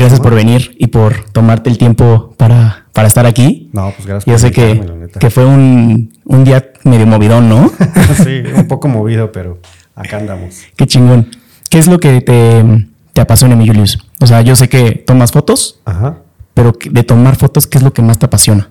Gracias por venir y por tomarte el tiempo para, para estar aquí. No, pues gracias Yo por sé que, que fue un, un día medio movidón, ¿no? sí, un poco movido, pero acá andamos. Qué chingón. ¿Qué es lo que te, te apasiona, mi Julius? O sea, yo sé que tomas fotos, Ajá. pero de tomar fotos, ¿qué es lo que más te apasiona?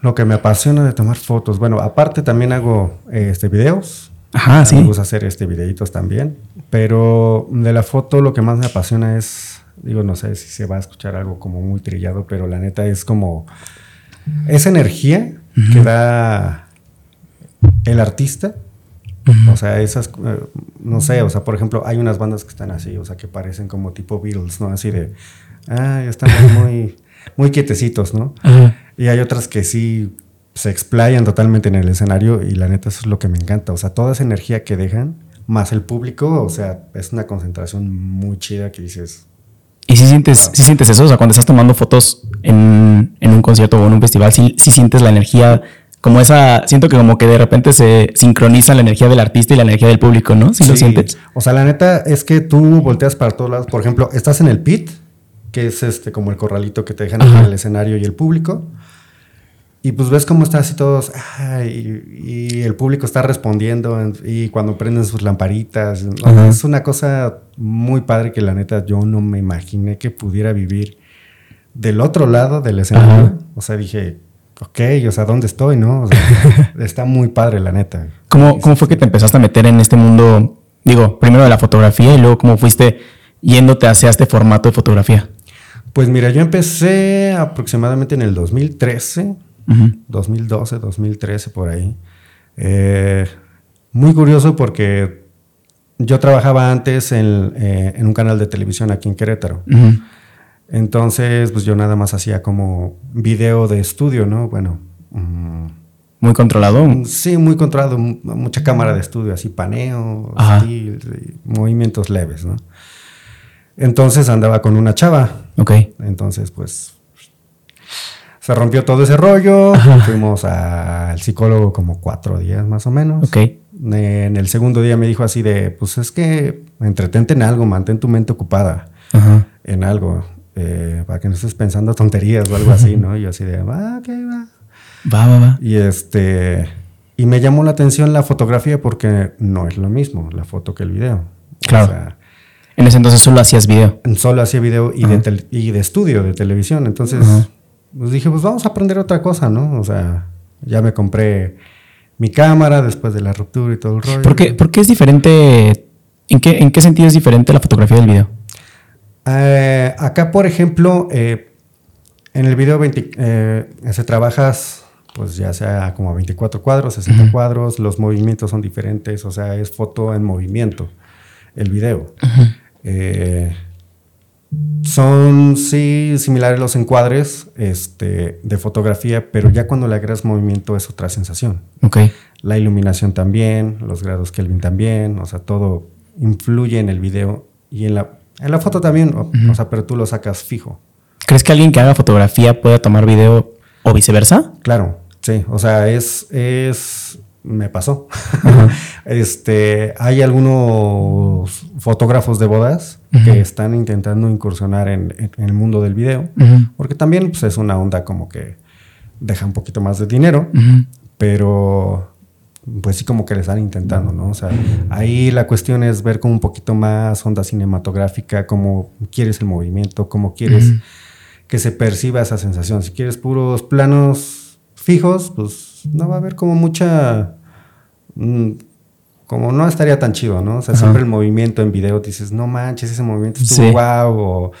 Lo que me apasiona de tomar fotos, bueno, aparte también hago este videos. Ajá, Me sí. gusta hacer este videitos también, pero de la foto lo que más me apasiona es, digo, no sé si se va a escuchar algo como muy trillado, pero la neta es como esa energía que da el artista. O sea, esas, eh, no sé, o sea, por ejemplo, hay unas bandas que están así, o sea, que parecen como tipo Beatles, ¿no? Así de, ah, están muy, muy quietecitos, ¿no? Y hay otras que sí se explayan totalmente en el escenario y la neta eso es lo que me encanta. O sea, toda esa energía que dejan, más el público, o sea, es una concentración muy chida que dices, ¿Y si sientes, sí sientes eso? O sea, cuando estás tomando fotos en, en un concierto o en un festival, sí, sí sientes la energía, como esa, siento que como que de repente se sincroniza la energía del artista y la energía del público, ¿no? ¿Sí, lo sientes? O sea, la neta es que tú volteas para todos lados. Por ejemplo, estás en el pit, que es este como el corralito que te dejan en el escenario y el público. Y pues ves cómo está así todos, ay, y, y el público está respondiendo, en- y cuando prenden sus lamparitas. Es una cosa muy padre que la neta yo no me imaginé que pudiera vivir del otro lado del escenario. Ajá. O sea, dije, ok, o sea, ¿dónde estoy, no? O sea, está muy padre, la neta. ¿Cómo, ¿Cómo fue que te empezaste a meter en este mundo, digo, primero de la fotografía y luego cómo fuiste yéndote hacia este formato de fotografía? Pues mira, yo empecé aproximadamente en el 2013, Ujú. 2012, 2013 por ahí. Eh, muy curioso porque yo trabajaba antes en, eh, en un canal de televisión aquí en Querétaro. Entonces, pues yo nada más hacía como video de estudio, ¿no? Bueno, mm, Muy controlado. sí, muy controlado, mu- mucha cámara de estudio, así paneo, movimientos leves, ¿no? Entonces andaba con una chava. Ok. Entonces, pues se rompió todo ese rollo. Fuimos al psicólogo como cuatro días más o menos. Ok. En el segundo día me dijo así de, pues es que entretente en algo, mantén tu mente ocupada Ajá. en algo, eh, para que no estés pensando tonterías o algo así, ¿no? Y yo así de, va, ok, va. Va, va, va. Y este, y me llamó la atención la fotografía porque no es lo mismo la foto que el video. Claro. O sea, En ese entonces solo hacías video. solo hacía video y, de, y de estudio, de televisión. Entonces, Ajá. Pues dije, pues vamos a aprender otra cosa, ¿no? O sea, ya me compré mi cámara después de la ruptura y todo el rollo. ¿Por qué, por qué es diferente? ¿En qué, ¿En qué sentido es diferente la fotografía del video? Eh, acá, por ejemplo, eh, en el video 20, eh, se trabajas, pues ya sea como 24 cuadros, 60 cuadros, los movimientos son diferentes, o sea, es foto en movimiento, el video. Eh, son, sí, similares los encuadres este, de fotografía, pero ya cuando le agregas movimiento es otra sensación. Ok. La iluminación también, los grados Kelvin también, o sea, todo influye en el video y en la, en la foto también, o, o sea, pero tú lo sacas fijo. ¿Crees que alguien que haga fotografía pueda tomar video o viceversa? Claro, sí, o sea, es, es, me pasó. este, hay algunos fotógrafos de bodas que están intentando incursionar en, en- en el mundo del video, porque también pues, es una onda como que deja un poquito más de dinero, pero pues sí como que le están intentando, ¿no? O sea, ahí la cuestión es ver como un poquito más onda cinematográfica, cómo quieres el movimiento, cómo quieres que se perciba esa sensación. Si quieres puros planos fijos, pues no va a haber como mucha... como no estaría tan chido, ¿no? O sea, Ajá. siempre el movimiento en video dices, no manches, ese movimiento estuvo Sí. wow, o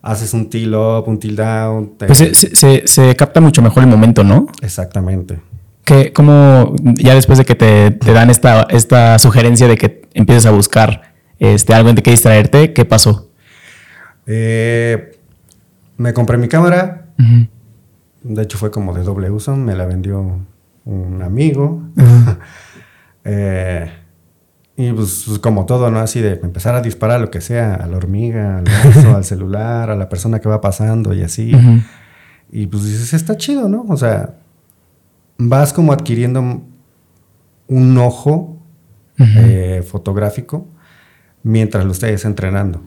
haces un tilt up, un tilt down. te- Pues se, se- capta mucho mejor el momento, ¿no? Exactamente. Que como ya después de que te, te dan esta, esta sugerencia de que empieces a buscar este, algo en de qué distraerte, ¿qué pasó? Eh, me compré mi cámara. De hecho, fue como de doble uso. Me la vendió un amigo. Eh, y pues, pues, como todo, ¿no? Así de empezar a disparar lo que sea, a la hormiga, al vaso, al celular, a la persona que va pasando y así. Ujú. Y pues dices, está chido, ¿no? O sea, vas como adquiriendo un ojo Ujú. eh, fotográfico mientras lo estés entrenando.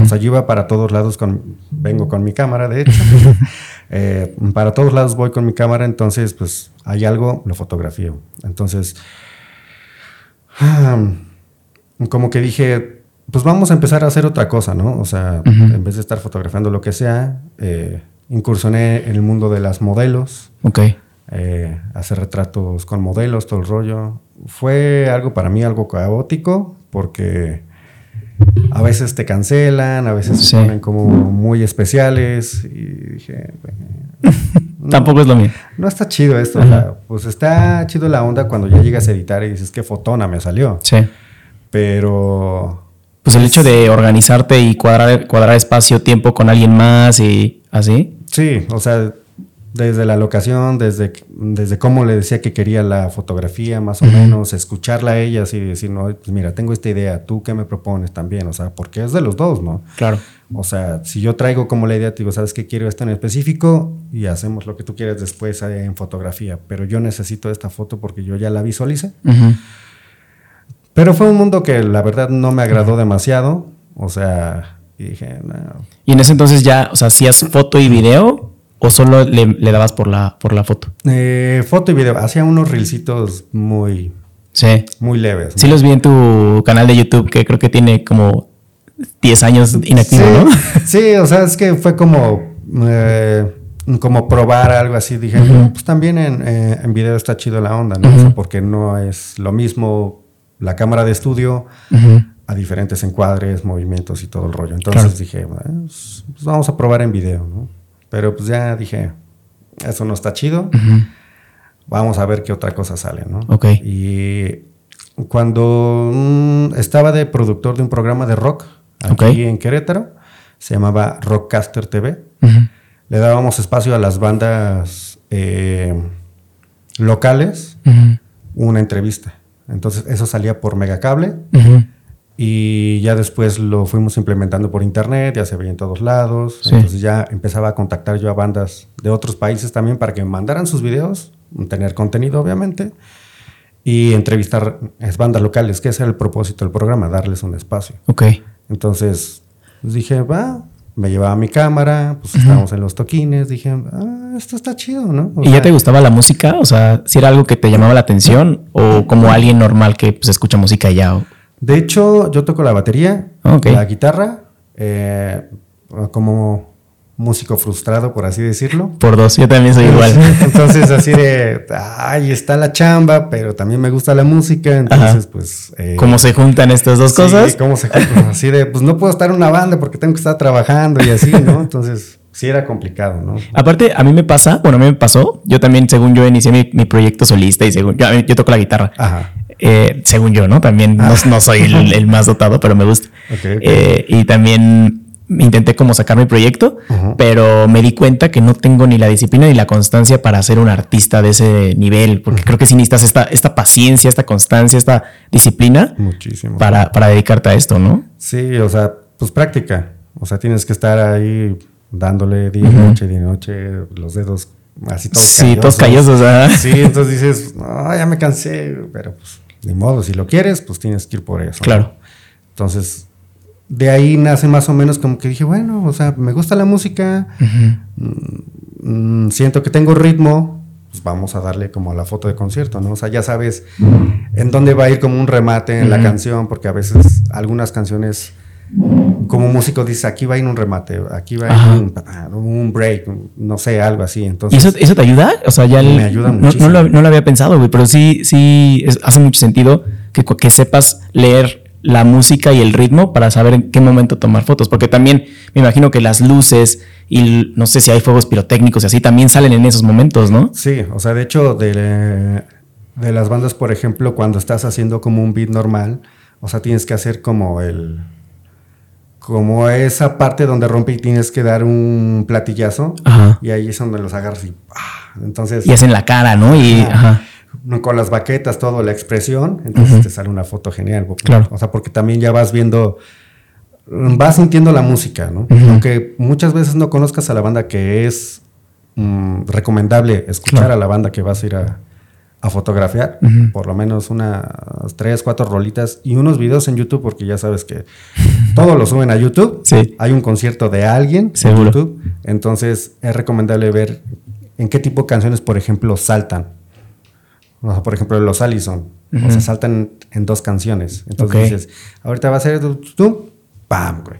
O sea, yo iba para todos lados con, vengo con mi cámara, de hecho. Eh, para todos lados voy con mi cámara, entonces, pues, hay algo, lo fotografío. Entonces, como que dije, pues vamos a empezar a hacer otra cosa, ¿no? O sea, en vez de estar fotografiando lo que sea, eh, incursioné en el mundo de las modelos. Ok. Eh, hacer retratos con modelos, todo el rollo. Fue algo para mí algo caótico porque a veces te cancelan, a veces se ponen como muy especiales y dije... Tampoco es lo mío. No está chido esto. pues está chido la onda cuando ya llegas a editar y dices, qué fotona me salió. Sí. Pero... Pues el hecho de organizarte y cuadrar, cuadrar espacio, tiempo con alguien más y así. Sí, o sea, desde la locación, desde, desde cómo le decía que quería la fotografía, más o menos, escucharla a ella y decir, no, pues mira, tengo esta idea, ¿tú qué me propones también? O sea, porque es de los dos, ¿no? Claro. O sea, si yo traigo como la idea, te digo, ¿sabes qué quiero esto en específico? Y hacemos lo que tú quieras después eh, en fotografía, pero yo necesito esta foto porque yo ya la visualicé. Pero fue un mundo que la verdad no me agradó demasiado, o sea, y dije, no. Y en ese entonces ya, o sea, ¿hacías foto y video? ¿O solo le, dabas por la, por la foto? Eh, foto y video. Hacía unos reelcitos muy, sí. muy leves. Sí, los vi en tu canal de YouTube, que creo que tiene como 10 años inactivo, ¿no? Sí, o sea, es que fue como, eh, como probar algo así. Dije, pues también en, eh, en, video está chido la onda, ¿no? porque no es lo mismo la cámara de estudio a diferentes encuadres, movimientos y todo el rollo. Entonces dije, pues, pues vamos a probar en video, ¿no? Pero pues ya dije, eso no está chido. Vamos a ver qué otra cosa sale, ¿no? Ok. Y cuando mm, estaba de productor de un programa de rock aquí en Querétaro, se llamaba Rockcaster TV. Le dábamos espacio a las bandas eh, locales, una entrevista. Entonces eso salía por Megacable. Y ya después lo fuimos implementando por internet, ya se veía en todos lados. Entonces ya empezaba a contactar yo a bandas de otros países también para que me mandaran sus videos, tener contenido obviamente, y entrevistar bandas locales, que ese era el propósito del programa, darles un espacio. Ok. Entonces pues dije, va, me llevaba mi cámara, pues estábamos en los toquines, dije, ah, esto está chido, ¿no? ¿Y ya te gustaba la música? O sea, si era algo que te llamaba la atención o como alguien normal que pues escucha música ya. De hecho, yo toco la batería, la guitarra, eh, como músico frustrado, por así decirlo. Por dos, yo también soy igual. Entonces, así de, ay, está la chamba, pero también me gusta la música, entonces, pues... Eh, ¿Cómo se juntan estas dos cosas? ¿Cómo se juntan? Así de, pues no puedo estar en una banda porque tengo que estar trabajando y así, ¿no? Entonces, sí era complicado, ¿no? Aparte, a mí me pasa, bueno, a mí me pasó, yo también, según yo, inicié mi, proyecto solista y según yo, yo toco la guitarra. Ajá. Eh, según yo, ¿no? También no, ah. soy el, más dotado, pero me gusta. Eh, y también intenté como sacar mi proyecto, pero me di cuenta que no tengo ni la disciplina ni la constancia para ser un artista de ese nivel, porque creo que sí necesitas esta, esta paciencia, esta constancia, esta disciplina Muchísimo. Para, para dedicarte a esto, ¿no? Sí, o sea, pues práctica. O sea, tienes que estar ahí dándole día y noche, día y noche, los dedos así todos Sí, todos callosos. Sí, entonces dices, no, ya me cansé, pero pues ni modo, si lo quieres, pues tienes que ir por eso. Claro. Entonces, de ahí nace más o menos como que dije, bueno, o sea, me gusta la música, mm, siento que tengo ritmo, pues vamos a darle como a la foto de concierto, ¿no? O sea, ya sabes en dónde va a ir como un remate en la canción, porque a veces algunas canciones como músico dice, aquí va a ir un remate, aquí va a ir un, break, no sé, algo así. Entonces, ¿Y eso, te ayuda? O sea, ya me ayuda no, no, lo, había pensado, güey, pero sí, sí hace mucho sentido que, que sepas leer la música y el ritmo para saber en qué momento tomar fotos, porque también me imagino que las luces y no sé si hay fuegos pirotécnicos y así también salen en esos momentos, ¿no? Sí, o sea, de hecho, de, de las bandas, por ejemplo, cuando estás haciendo como un beat normal, o sea, tienes que hacer como el como esa parte donde rompe y tienes que dar un platillazo y ahí es donde los agarras y ¡ah! entonces y es en la cara no y con las baquetas todo la expresión entonces te sale una foto genial claro. o sea porque también ya vas viendo vas sintiendo la música no aunque muchas veces no conozcas a la banda que es mm, recomendable escuchar a la banda que vas a ir a, a fotografiar, por lo menos unas tres, cuatro rolitas y unos videos en YouTube, porque ya sabes que todo lo suben a YouTube. Sí. Hay un concierto de alguien Seguro. en YouTube, entonces es recomendable ver en qué tipo de canciones, por ejemplo, saltan. O sea, por ejemplo, los Allison. O sea, saltan en dos canciones. Entonces dices, ahorita va a ser tú, tú, pam, güey.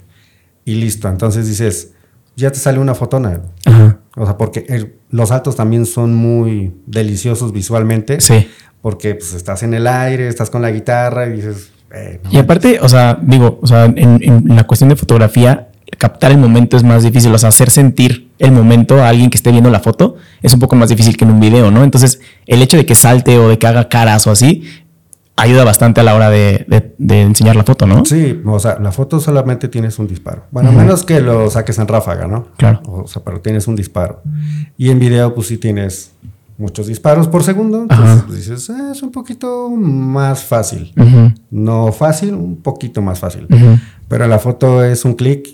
Y listo. Entonces dices, ya te sale una fotona. Ajá. O sea, porque el- los saltos también son muy deliciosos visualmente. Sí. Porque pues estás en el aire, estás con la guitarra y dices, eh, no Y aparte, o sea, digo, o sea, en, en la cuestión de fotografía, captar el momento es más difícil, o sea, hacer sentir el momento a alguien que esté viendo la foto es un poco más difícil que en un video, ¿no? Entonces, el hecho de que salte o de que haga caras o así, ayuda bastante a la hora de, de- de enseñar la foto, ¿no? Sí, o sea, la foto solamente tienes un disparo. Bueno, a menos que lo saques en ráfaga, ¿no? Claro. O sea, pero tienes un disparo. Y en video, pues sí tienes muchos disparos por segundo. Entonces, pues, dices, "Ah, es un poquito más fácil. No fácil, un poquito más fácil. ujú. Pero la foto es un clic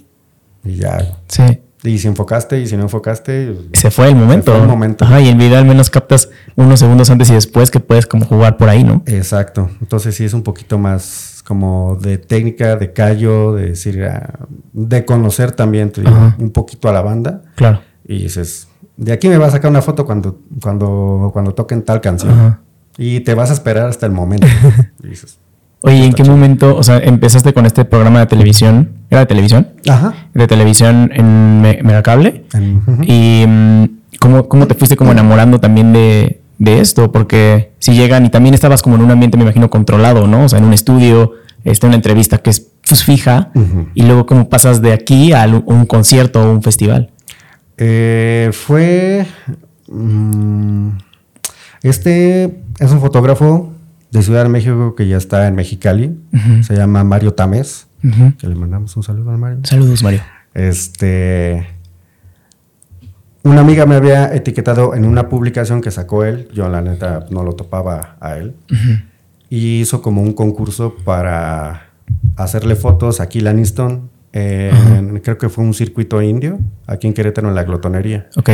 y ya. Sí. Y si enfocaste y si no enfocaste, Se fue el momento. Se fue el momento. Ajá, y en video al menos captas unos segundos antes y después que puedes como jugar por ahí, ¿no? Exacto. Entonces sí es un poquito más como de técnica, de callo, de decir, ah, de conocer también digo, un poquito a la banda. Claro. Y dices, de aquí me vas a sacar una foto cuando, cuando, cuando toquen tal canción. Ajá. Y te vas a esperar hasta el momento. y dices, Oye, ¿y ¿en qué momento, o sea, empezaste con este programa de televisión? ¿Era de televisión? ajá. De televisión en Me- Megacable. En- ujú. ¿Y mm, ¿cómo, cómo te fuiste como enamorando también de, de esto? Porque si llegan y también estabas como en un ambiente, me imagino, controlado, ¿no? O sea, en un estudio, este, una entrevista que es pues, fija, y luego cómo pasas de aquí a un concierto o un festival. Eh, fue. mm, este es un fotógrafo de Ciudad de México que ya está en Mexicali. Se llama Mario Tamés. Que le mandamos un saludo al Mario. Saludos, Mario. Este. Una amiga me había etiquetado en una publicación que sacó él. Yo, la neta, no lo topaba a él. Y hizo como un concurso para hacerle fotos a Kill Aniston. en- creo que fue un circuito indio, aquí en Querétaro, en la glotonería. Ok.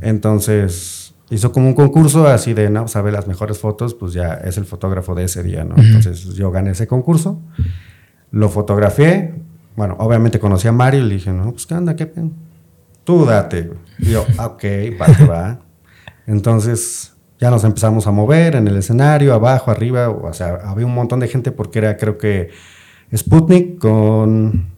Entonces, hizo como un concurso así de, no, sabe las mejores fotos, pues ya es el fotógrafo de ese día, ¿no? Entonces, yo gané ese concurso, lo fotografié. Bueno, obviamente conocí a Mario y le dije, no, pues qué onda, qué pedo? Tú date. Y yo, "Ah, ok, va, va. Entonces, ya nos empezamos a mover en el escenario, abajo, arriba, o sea, había un montón de gente porque era, creo que, Sputnik con,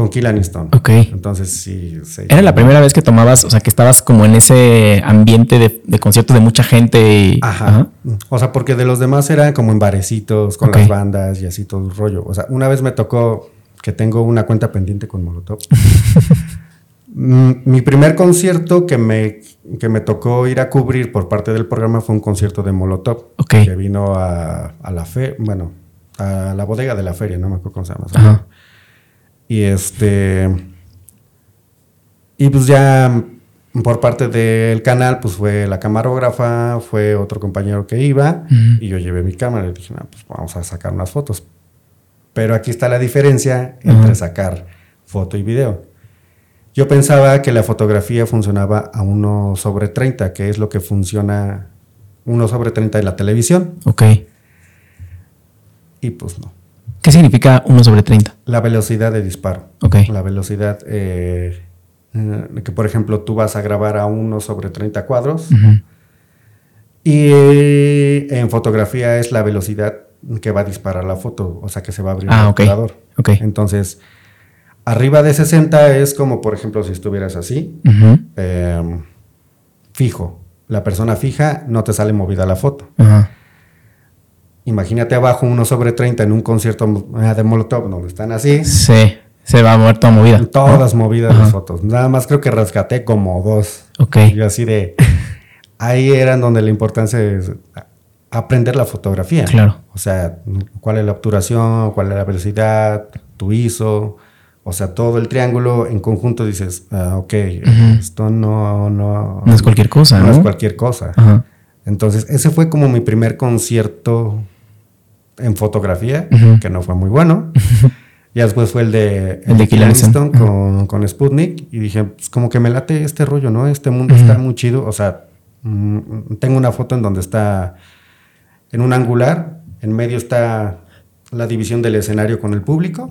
con Kill Aniston. Ok. Entonces, sí. ¿Era la primera vez que tomabas, o sea, que estabas como en ese ambiente de, de conciertos de mucha gente? Y, Ajá. O sea, porque de los demás era como en barecitos, con las bandas y así todo el rollo. O sea, una vez me tocó que tengo una cuenta pendiente con Molotov. Mm, Mi primer concierto que me, que me tocó ir a cubrir por parte del programa fue un concierto de Molotov. Ok. Que vino a, a la fe, bueno, a la bodega de la feria, no me acuerdo cómo se llama. Ajá. Y este. Y pues ya por parte del canal, pues fue la camarógrafa, fue otro compañero que iba, y yo llevé mi cámara y dije, no, pues vamos a sacar unas fotos. Pero aquí está la diferencia entre sacar foto y video. Yo pensaba que la fotografía funcionaba a 1 sobre 30, que es lo que funciona 1 sobre 30 en la televisión, Ok. y pues no. ¿Qué significa 1 sobre 30? La velocidad de disparo. Ok. La velocidad eh, que, por ejemplo, tú vas a grabar a 1 sobre 30 cuadros Ujú. y en fotografía es la velocidad que va a disparar la foto, o sea que se va a abrir Ah, el ok. obturador. Ok. Entonces, arriba de 60 es como, por ejemplo, si estuvieras así, eh, fijo. La persona fija no te sale movida la foto. Ajá. Imagínate abajo 1 sobre 30 en un concierto eh, de Molotov donde están así. Sí. Se va a mover toda movida. Todas movidas Ajá. las fotos. Nada más creo que rescaté como dos. Ok. Yo así de... Ahí era donde la importancia es aprender la fotografía. Claro. O sea, cuál es la obturación, cuál es la velocidad, tu ISO. O sea, todo el triángulo en conjunto dices, ah, ok, esto no, no... No es cualquier cosa, no ¿no? es cualquier cosa. Entonces, ese fue como mi primer concierto en fotografía, Ujú. que no fue muy bueno. Ya después fue el de, El de con, con Sputnik y dije, pues como que me late este rollo, ¿no? Este mundo está muy chido. O sea, Mm, tengo una foto en donde está en un angular, en medio está la división del escenario con el público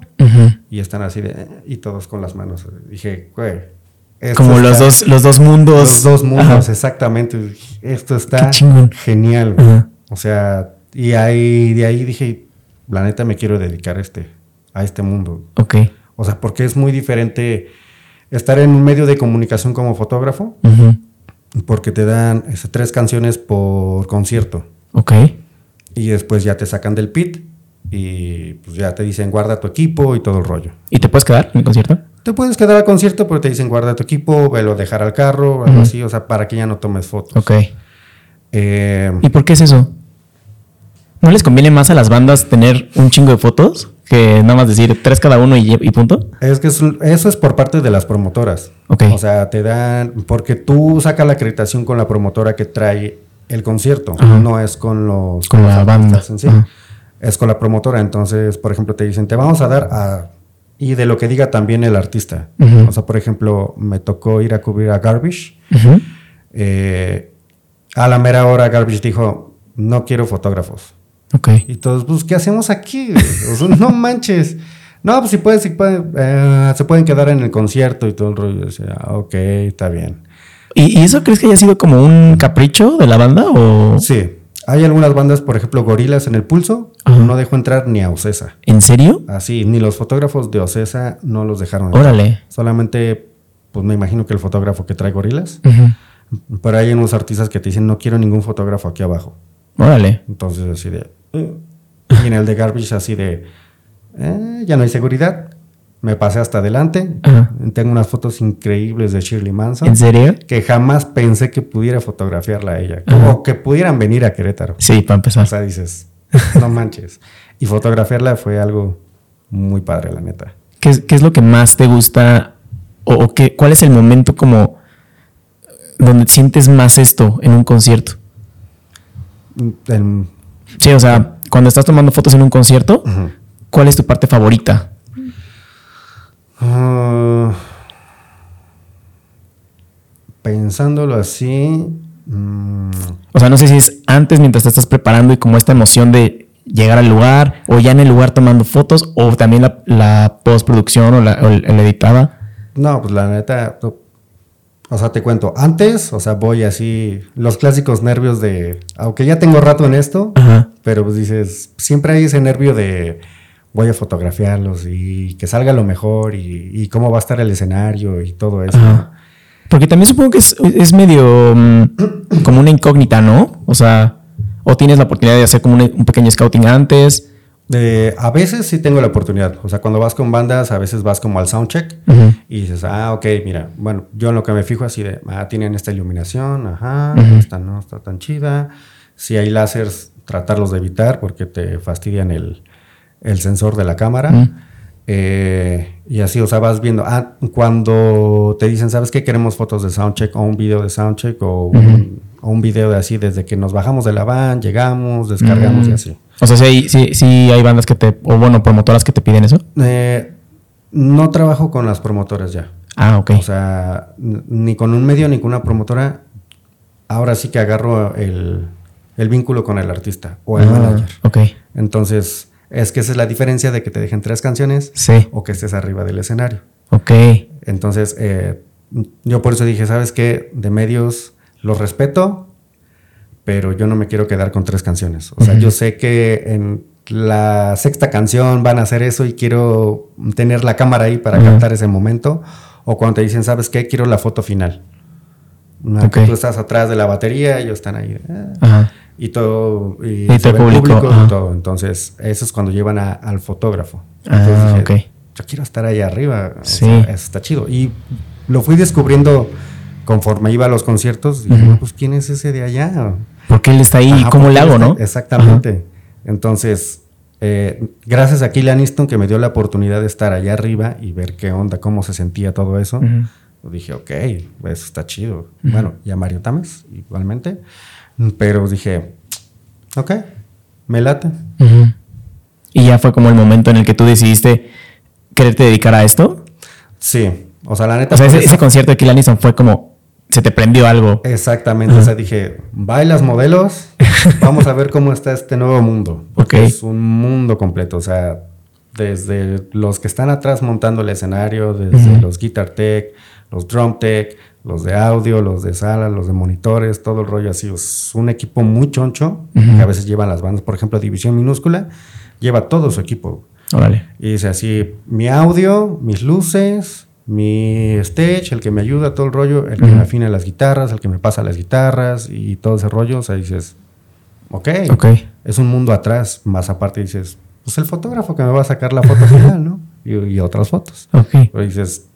y están así de y todos con las manos. Dije, güey. Como los dos, los dos mundos. Los dos mundos, exactamente. Esto está genial. O sea, y ahí, de ahí dije, la neta me quiero dedicar a este, a este mundo. Ok. O sea, porque es muy diferente estar en un medio de comunicación como fotógrafo, porque te dan este, tres canciones por concierto. Ok. Y después ya te sacan del pit y pues ya te dicen guarda tu equipo y todo el rollo. ¿Y te puedes quedar en el concierto? Te puedes quedar al concierto, pero te dicen guarda tu equipo, velo dejar al carro, algo así, o sea, para que ya no tomes fotos. Ok. Eh, ¿Y por qué es eso? ¿No les conviene más a las bandas tener un chingo de fotos que nada más decir tres cada uno y, punto? Es que eso, es por parte de las promotoras. Ok. O sea, te dan, porque tú sacas la acreditación con la promotora que trae el concierto, no es con los... Con, la banda. En sí. Es con la promotora. Entonces, por ejemplo, te dicen, te vamos a dar a... Y de lo que diga también el artista. O sea, por ejemplo, me tocó ir a cubrir a Garbage. Eh, a la mera hora Garbage dijo, no quiero fotógrafos. Ok. Y todos, pues, ¿qué hacemos aquí? no manches. No, pues si pueden, si pueden eh, se pueden quedar en el concierto y todo el rollo. O sea, ok, está bien. ¿Y, eso crees que haya sido como un capricho de la banda? O? Sí. Hay algunas bandas, por ejemplo, Gorilas en el Pulso, no dejó entrar ni a Ocesa. ¿En serio? Así, ni los fotógrafos de Ocesa no los dejaron Órale. Solamente, pues me imagino que el fotógrafo que trae Gorilas. Pero hay unos artistas que te dicen, no quiero ningún fotógrafo aquí abajo. Órale. Entonces, así de. Eh". Y en el de Garbage, así de. Eh, ya no hay seguridad. Me pasé hasta adelante. Tengo unas fotos increíbles de Shirley Manson. ¿En serio? Que jamás pensé que pudiera fotografiarla a ella. O que pudieran venir a Querétaro. Sí, para empezar. O sea, dices, no manches. Y fotografiarla fue algo muy padre, la neta. ¿Qué, es lo que más te gusta? ¿O, qué, cuál es el momento como donde sientes más esto en un concierto? Sí, o sea, cuando estás tomando fotos en un concierto, ¿cuál es tu parte favorita? Ah, pensándolo así. Mm. O sea, no sé si es antes mientras te estás preparando y como esta emoción de llegar al lugar, o ya en el lugar tomando fotos, o también la, postproducción o la, editada. No, pues la neta, o sea, te cuento, antes, o sea, voy así, los clásicos nervios de, aunque ya tengo rato en esto, pero pues dices, siempre hay ese nervio de, voy a fotografiarlos y que salga lo mejor y, cómo va a estar el escenario y todo eso. Porque también supongo que es, medio mm, como una incógnita, ¿no? O sea, o tienes la oportunidad de hacer como un pequeño scouting antes a veces sí tengo la oportunidad. O sea, cuando vas con bandas, a veces vas como al soundcheck y dices, ah, ok, mira, bueno, yo en lo que me fijo así de, ah, tienen esta iluminación, ajá, esta no está tan chida. Si hay láseres, tratarlos de evitar porque te fastidian el, sensor de la cámara. Eh, y así, o sea, vas viendo, ah, cuando te dicen, ¿sabes qué? Queremos fotos de soundcheck o un video de soundcheck o, un, o un video de así, desde que nos bajamos de la van, llegamos, descargamos y así. O sea, si hay, hay bandas que te, o bueno, promotoras que te piden eso. Eh, no trabajo con las promotoras ya. Ah, ok. O sea, ni con un medio ni con una promotora. Ahora sí que agarro el, vínculo con el artista o el ah, manager. Ok. Entonces, es que esa es la diferencia de que te dejen tres canciones sí. o que estés arriba del escenario. Ok. Entonces, eh, yo por eso dije, ¿sabes qué? De medios los respeto, pero yo no me quiero quedar con tres canciones. O sea, yo sé que en la sexta canción van a hacer eso y quiero tener la cámara ahí para captar ese momento. O cuando te dicen, ¿sabes qué? Quiero la foto final. Okay. Tú estás atrás de la batería, ellos están ahí. Eh, y todo. Y, público, y todo. Entonces, eso es cuando llevan al fotógrafo. Ah, Yo quiero estar ahí arriba. Sí. eso está chido. Y lo fui descubriendo conforme iba a los conciertos. Y pues, ¿quién es ese de allá? Porque él está ahí, como le hago, no? Exactamente. Entonces, eh, gracias a Killian Easton que me dio la oportunidad de estar allá arriba y ver qué onda, cómo se sentía todo eso. Dije, ok, eso está chido. Bueno, y a Mario Tames, igualmente. Pero dije, ok, me late. ¿Y ya fue como el momento en el que tú decidiste quererte dedicar a esto? Sí. O sea, la neta. O sea, ese, concierto de Killian Easton fue como se te prendió algo. Exactamente, o sea, dije, bailas modelos, vamos a ver cómo está este nuevo mundo. Porque es un mundo completo, o sea, desde los que están atrás montando el escenario, desde los guitar tech, los drum tech, los de audio, los de sala, los de monitores, todo el rollo así. Es un equipo muy choncho que a veces llevan las bandas. Por ejemplo, División Minúscula lleva todo su equipo. Y dice así, mi audio, mis luces, mi stage, el que me ayuda, todo el rollo, el que me afina las guitarras, el que me pasa las guitarras y todo ese rollo. O sea, dices, ok, okay. es un mundo atrás. Más aparte dices, pues el fotógrafo que me va a sacar la foto final, ¿no? Y, otras fotos. Ok. Pero dices,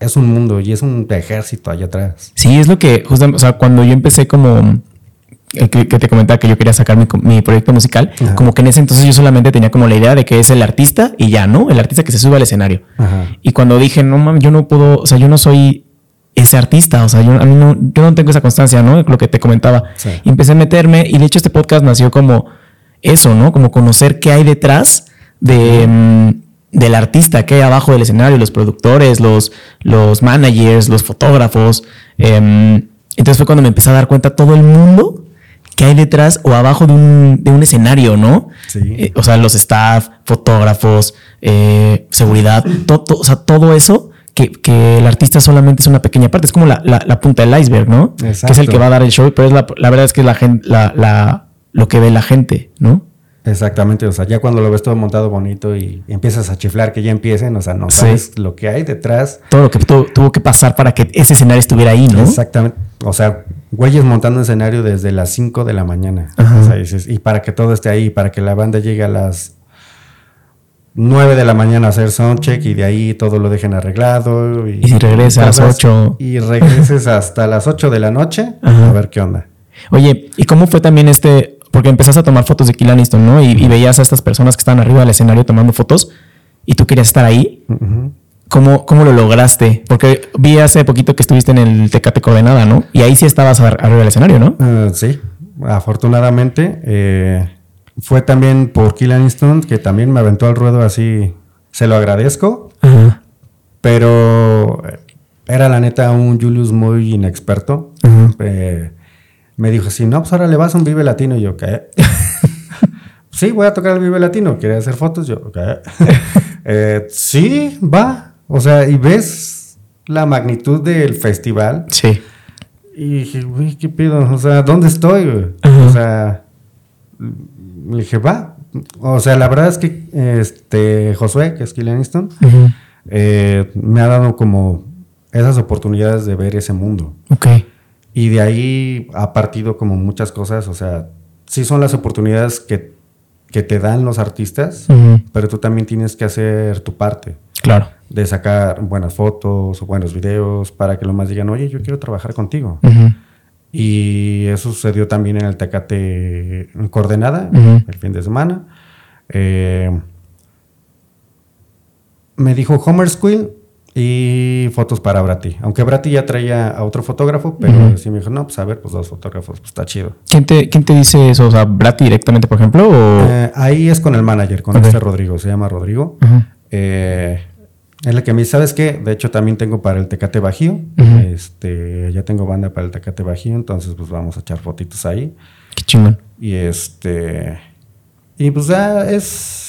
es un mundo y es un ejército allá atrás. Sí, es lo que, justamente, o sea, cuando yo empecé como que, te comentaba que yo quería sacar mi, proyecto musical, como que en ese entonces yo solamente tenía como la idea de que es el artista y ya, ¿no? El artista que se sube al escenario. Y cuando dije, no mames, yo no puedo, o sea, yo no soy ese artista, o sea, yo, a mí no, yo no tengo esa constancia, ¿no? Lo que te comentaba. Y empecé a meterme y de hecho este podcast nació como eso, ¿no? Como conocer qué hay detrás de... Mm, del artista que hay abajo del escenario, los productores, los, los managers, los fotógrafos. Em, entonces fue cuando me empecé a dar cuenta todo el mundo que hay detrás o abajo de un, de un escenario, ¿no? Sí. Eh, o sea, los staff, fotógrafos, eh, seguridad, todo, o sea, todo eso que, que, el artista solamente es una pequeña parte, es como la, la, punta del iceberg, ¿no? Exacto. Que es el que va a dar el show, pero es la, la verdad es que es la gente, la, la, lo que ve la gente, ¿no? Exactamente, o sea, ya cuando lo ves todo montado bonito y, empiezas a chiflar que ya empiecen, o sea, no sabes lo que hay detrás. Todo lo que tuvo que pasar para que ese escenario estuviera ahí, ¿no? Exactamente. O sea, güeyes montando escenario desde las 5 de la mañana. O sea, dices, y para que todo esté ahí, para que la banda llegue a las 9 de la mañana a hacer soundcheck y de ahí todo lo dejen arreglado. Y, a las 8. Y regreses hasta las 8 de la noche a ver qué onda. Oye, ¿y cómo fue también este porque empezaste a tomar fotos de Kill Aniston, ¿no? Y, veías a estas personas que estaban arriba del escenario tomando fotos y tú querías estar ahí. ¿Cómo, ¿Cómo, lo lograste? Porque vi hace poquito que estuviste en el Tecate Coordenada, ¿no? Y ahí sí estabas arriba del escenario, ¿no? Eh, sí, afortunadamente. Eh, fue también por Kill Aniston que también me aventó al ruedo así. Se lo agradezco. Pero era la neta un Julius muy inexperto me dijo, si no, pues ahora le vas a un Vive Latino. Y yo, ¿qué? sí, voy a tocar el Vive Latino. ¿Quieres hacer fotos? Yo, ¿qué? Eh, sí, va. O sea, y ves la magnitud del festival. Sí. Y dije, uy, ¿qué pido? O sea, ¿dónde estoy? O sea, le dije, va. O sea, la verdad es que este Josué, que es Killian eh, me ha dado como esas oportunidades de ver ese mundo. Ok. Y de ahí ha partido como muchas cosas, o sea, sí son las oportunidades que, que te dan los artistas, pero tú también tienes que hacer tu parte. Claro. De sacar buenas fotos o buenos videos para que los más digan, oye, yo quiero trabajar contigo. Y eso sucedió también en el Tecate Coordenada, el fin de semana. Eh, me dijo Homer Squill, y fotos para Brati. Aunque Brati ya traía a otro fotógrafo, pero sí me dijo, no, pues a ver, pues dos fotógrafos, pues está chido. ¿Quién te, quién te dice eso? O sea, Brati directamente, por ejemplo. Eh, ahí es con el manager, con este Rodrigo, se llama Rodrigo. Eh, es el que me dice, ¿sabes qué? De hecho, también tengo para el Tecate Bajío. este, ya tengo banda para el Tecate Bajío, entonces pues vamos a echar fotitos ahí. Qué chingón. Y este. Y pues ya es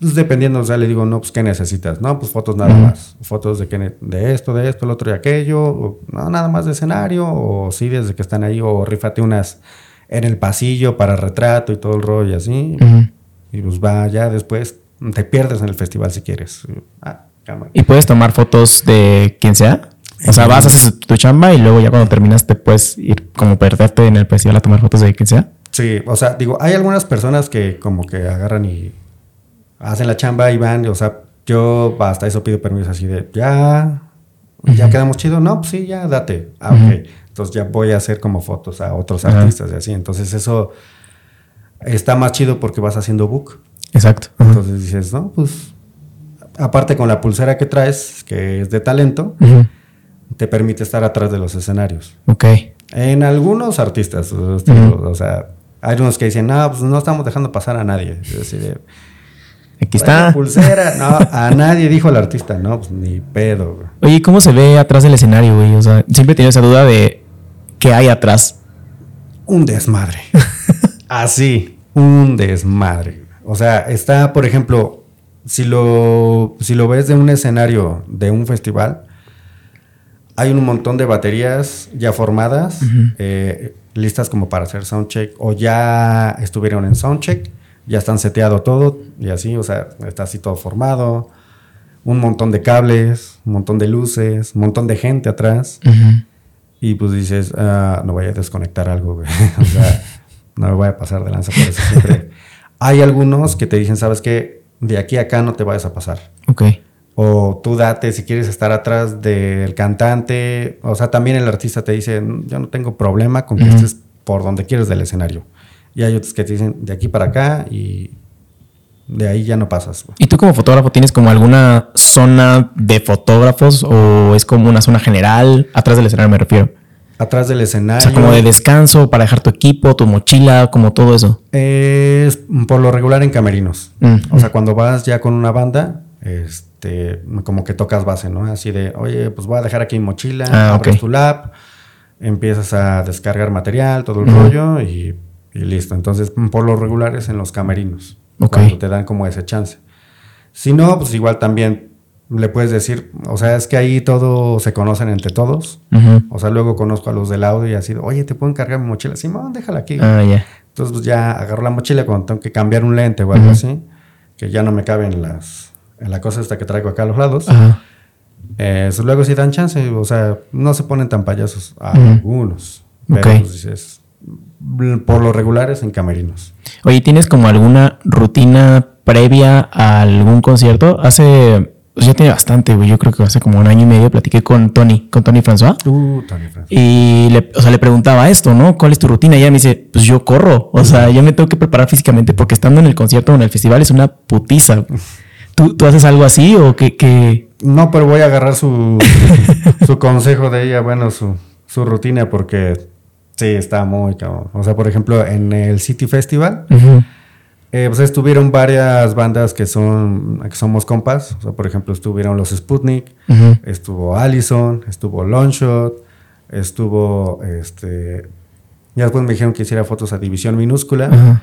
pues dependiendo, o sea, le digo, no, pues, ¿qué necesitas? No, pues fotos nada más. Fotos de, que, de esto, de esto, el otro y aquello. no, nada más de escenario. O sí, desde que están ahí. O rífate unas en el pasillo para retrato y todo el rollo y así. Y pues va ya después. Te pierdes en el festival si quieres. Ah, ¿Y puedes tomar fotos de quien sea? O sea, vas, haces tu chamba y luego ya cuando terminas te puedes ir como perderte en el festival a tomar fotos de quien sea. Sí, o sea, digo, hay algunas personas que como que agarran y hacen la chamba y van, o sea, yo hasta eso pido permiso así de, ya, ya quedamos chido, no, pues sí, ya, date. Ah, ok. Entonces ya voy a hacer como fotos a otros artistas y así. Entonces eso está más chido porque vas haciendo book. Exacto. Entonces dices, no, pues, aparte con la pulsera que traes, que es de talento, te permite estar atrás de los escenarios. Ok. En algunos artistas, o sea, hay unos que dicen, no, pues no estamos dejando pasar a nadie. Es decir, Aquí está. Pulsera. No, a nadie dijo el artista, no, pues ni pedo. Oye, ¿cómo se ve atrás del escenario, güey? O sea, siempre tenido esa duda de qué hay atrás. Un desmadre. Así, un desmadre. O sea, está, por ejemplo, si lo, si lo ves de un escenario de un festival, hay un montón de baterías ya formadas, eh, listas como para hacer soundcheck, o ya estuvieron en soundcheck, ya están seteado todo, y así, o sea, está así todo formado, un montón de cables, un montón de luces, un montón de gente atrás, y pues dices, ah, no voy a desconectar algo, o sea, no me voy a pasar de lanza por eso siempre. hay algunos que te dicen, ¿sabes qué? De aquí a acá no te vayas a pasar. Ok. O tú date si quieres estar atrás del cantante. O sea, también el artista te dice, yo no tengo problema con que estés por donde quieres del escenario. Y hay otros que te dicen, de aquí para acá y de ahí ya no pasas. ¿Y tú como fotógrafo tienes como alguna zona de fotógrafos o es como una zona general? Atrás del escenario me refiero. Atrás del escenario. O sea, como de descanso para dejar tu equipo, tu mochila, como todo eso. Es por lo regular en camerinos. Mm. O sea, cuando vas ya con una banda, este, como que tocas base, ¿no? Así de, oye, pues voy a dejar aquí mi mochila, ah, abres tu lap, empiezas a descargar material, todo el rollo y, listo. Entonces, por lo regular es en los camerinos. Cuando te dan como ese chance. Si no, pues igual también le puedes decir, o sea, es que ahí todos se conocen entre todos. O sea, luego conozco a los del audio y así, oye, ¿te puedo encargar mi mochila? Simón, déjala aquí. Ah, ya. Entonces, pues ya agarro la mochila cuando tengo que cambiar un lente o algo así, que ya no me caben las, en la cosa esta que traigo acá a los lados. Eh, luego sí dan chance, o sea, no se ponen tan payasos a algunos. Pero pues, dices, por lo regular es en camerinos. Oye, ¿tienes como alguna rutina previa a algún concierto? Hace pues ya tiene bastante, güey. Yo creo que hace como un año y medio platiqué con Tony, con Tony François. Uh, Tony François. Y le, o sea, le preguntaba esto, ¿no? ¿Cuál es tu rutina? Y ella me dice, pues yo corro. O sea, yo me tengo que preparar físicamente porque estando en el concierto o en el festival es una putiza. ¿Tú, ¿Tú, haces algo así o qué? No, pero voy a agarrar su, su consejo de ella, bueno, su, su rutina porque sí, está muy cabrón. O sea, por ejemplo, en el City Festival. Eh, pues estuvieron varias bandas que son que somos compas. O sea, por ejemplo, estuvieron los Sputnik, estuvo Allison, estuvo Longshot, estuvo este. Ya después me dijeron que hiciera fotos a división minúscula.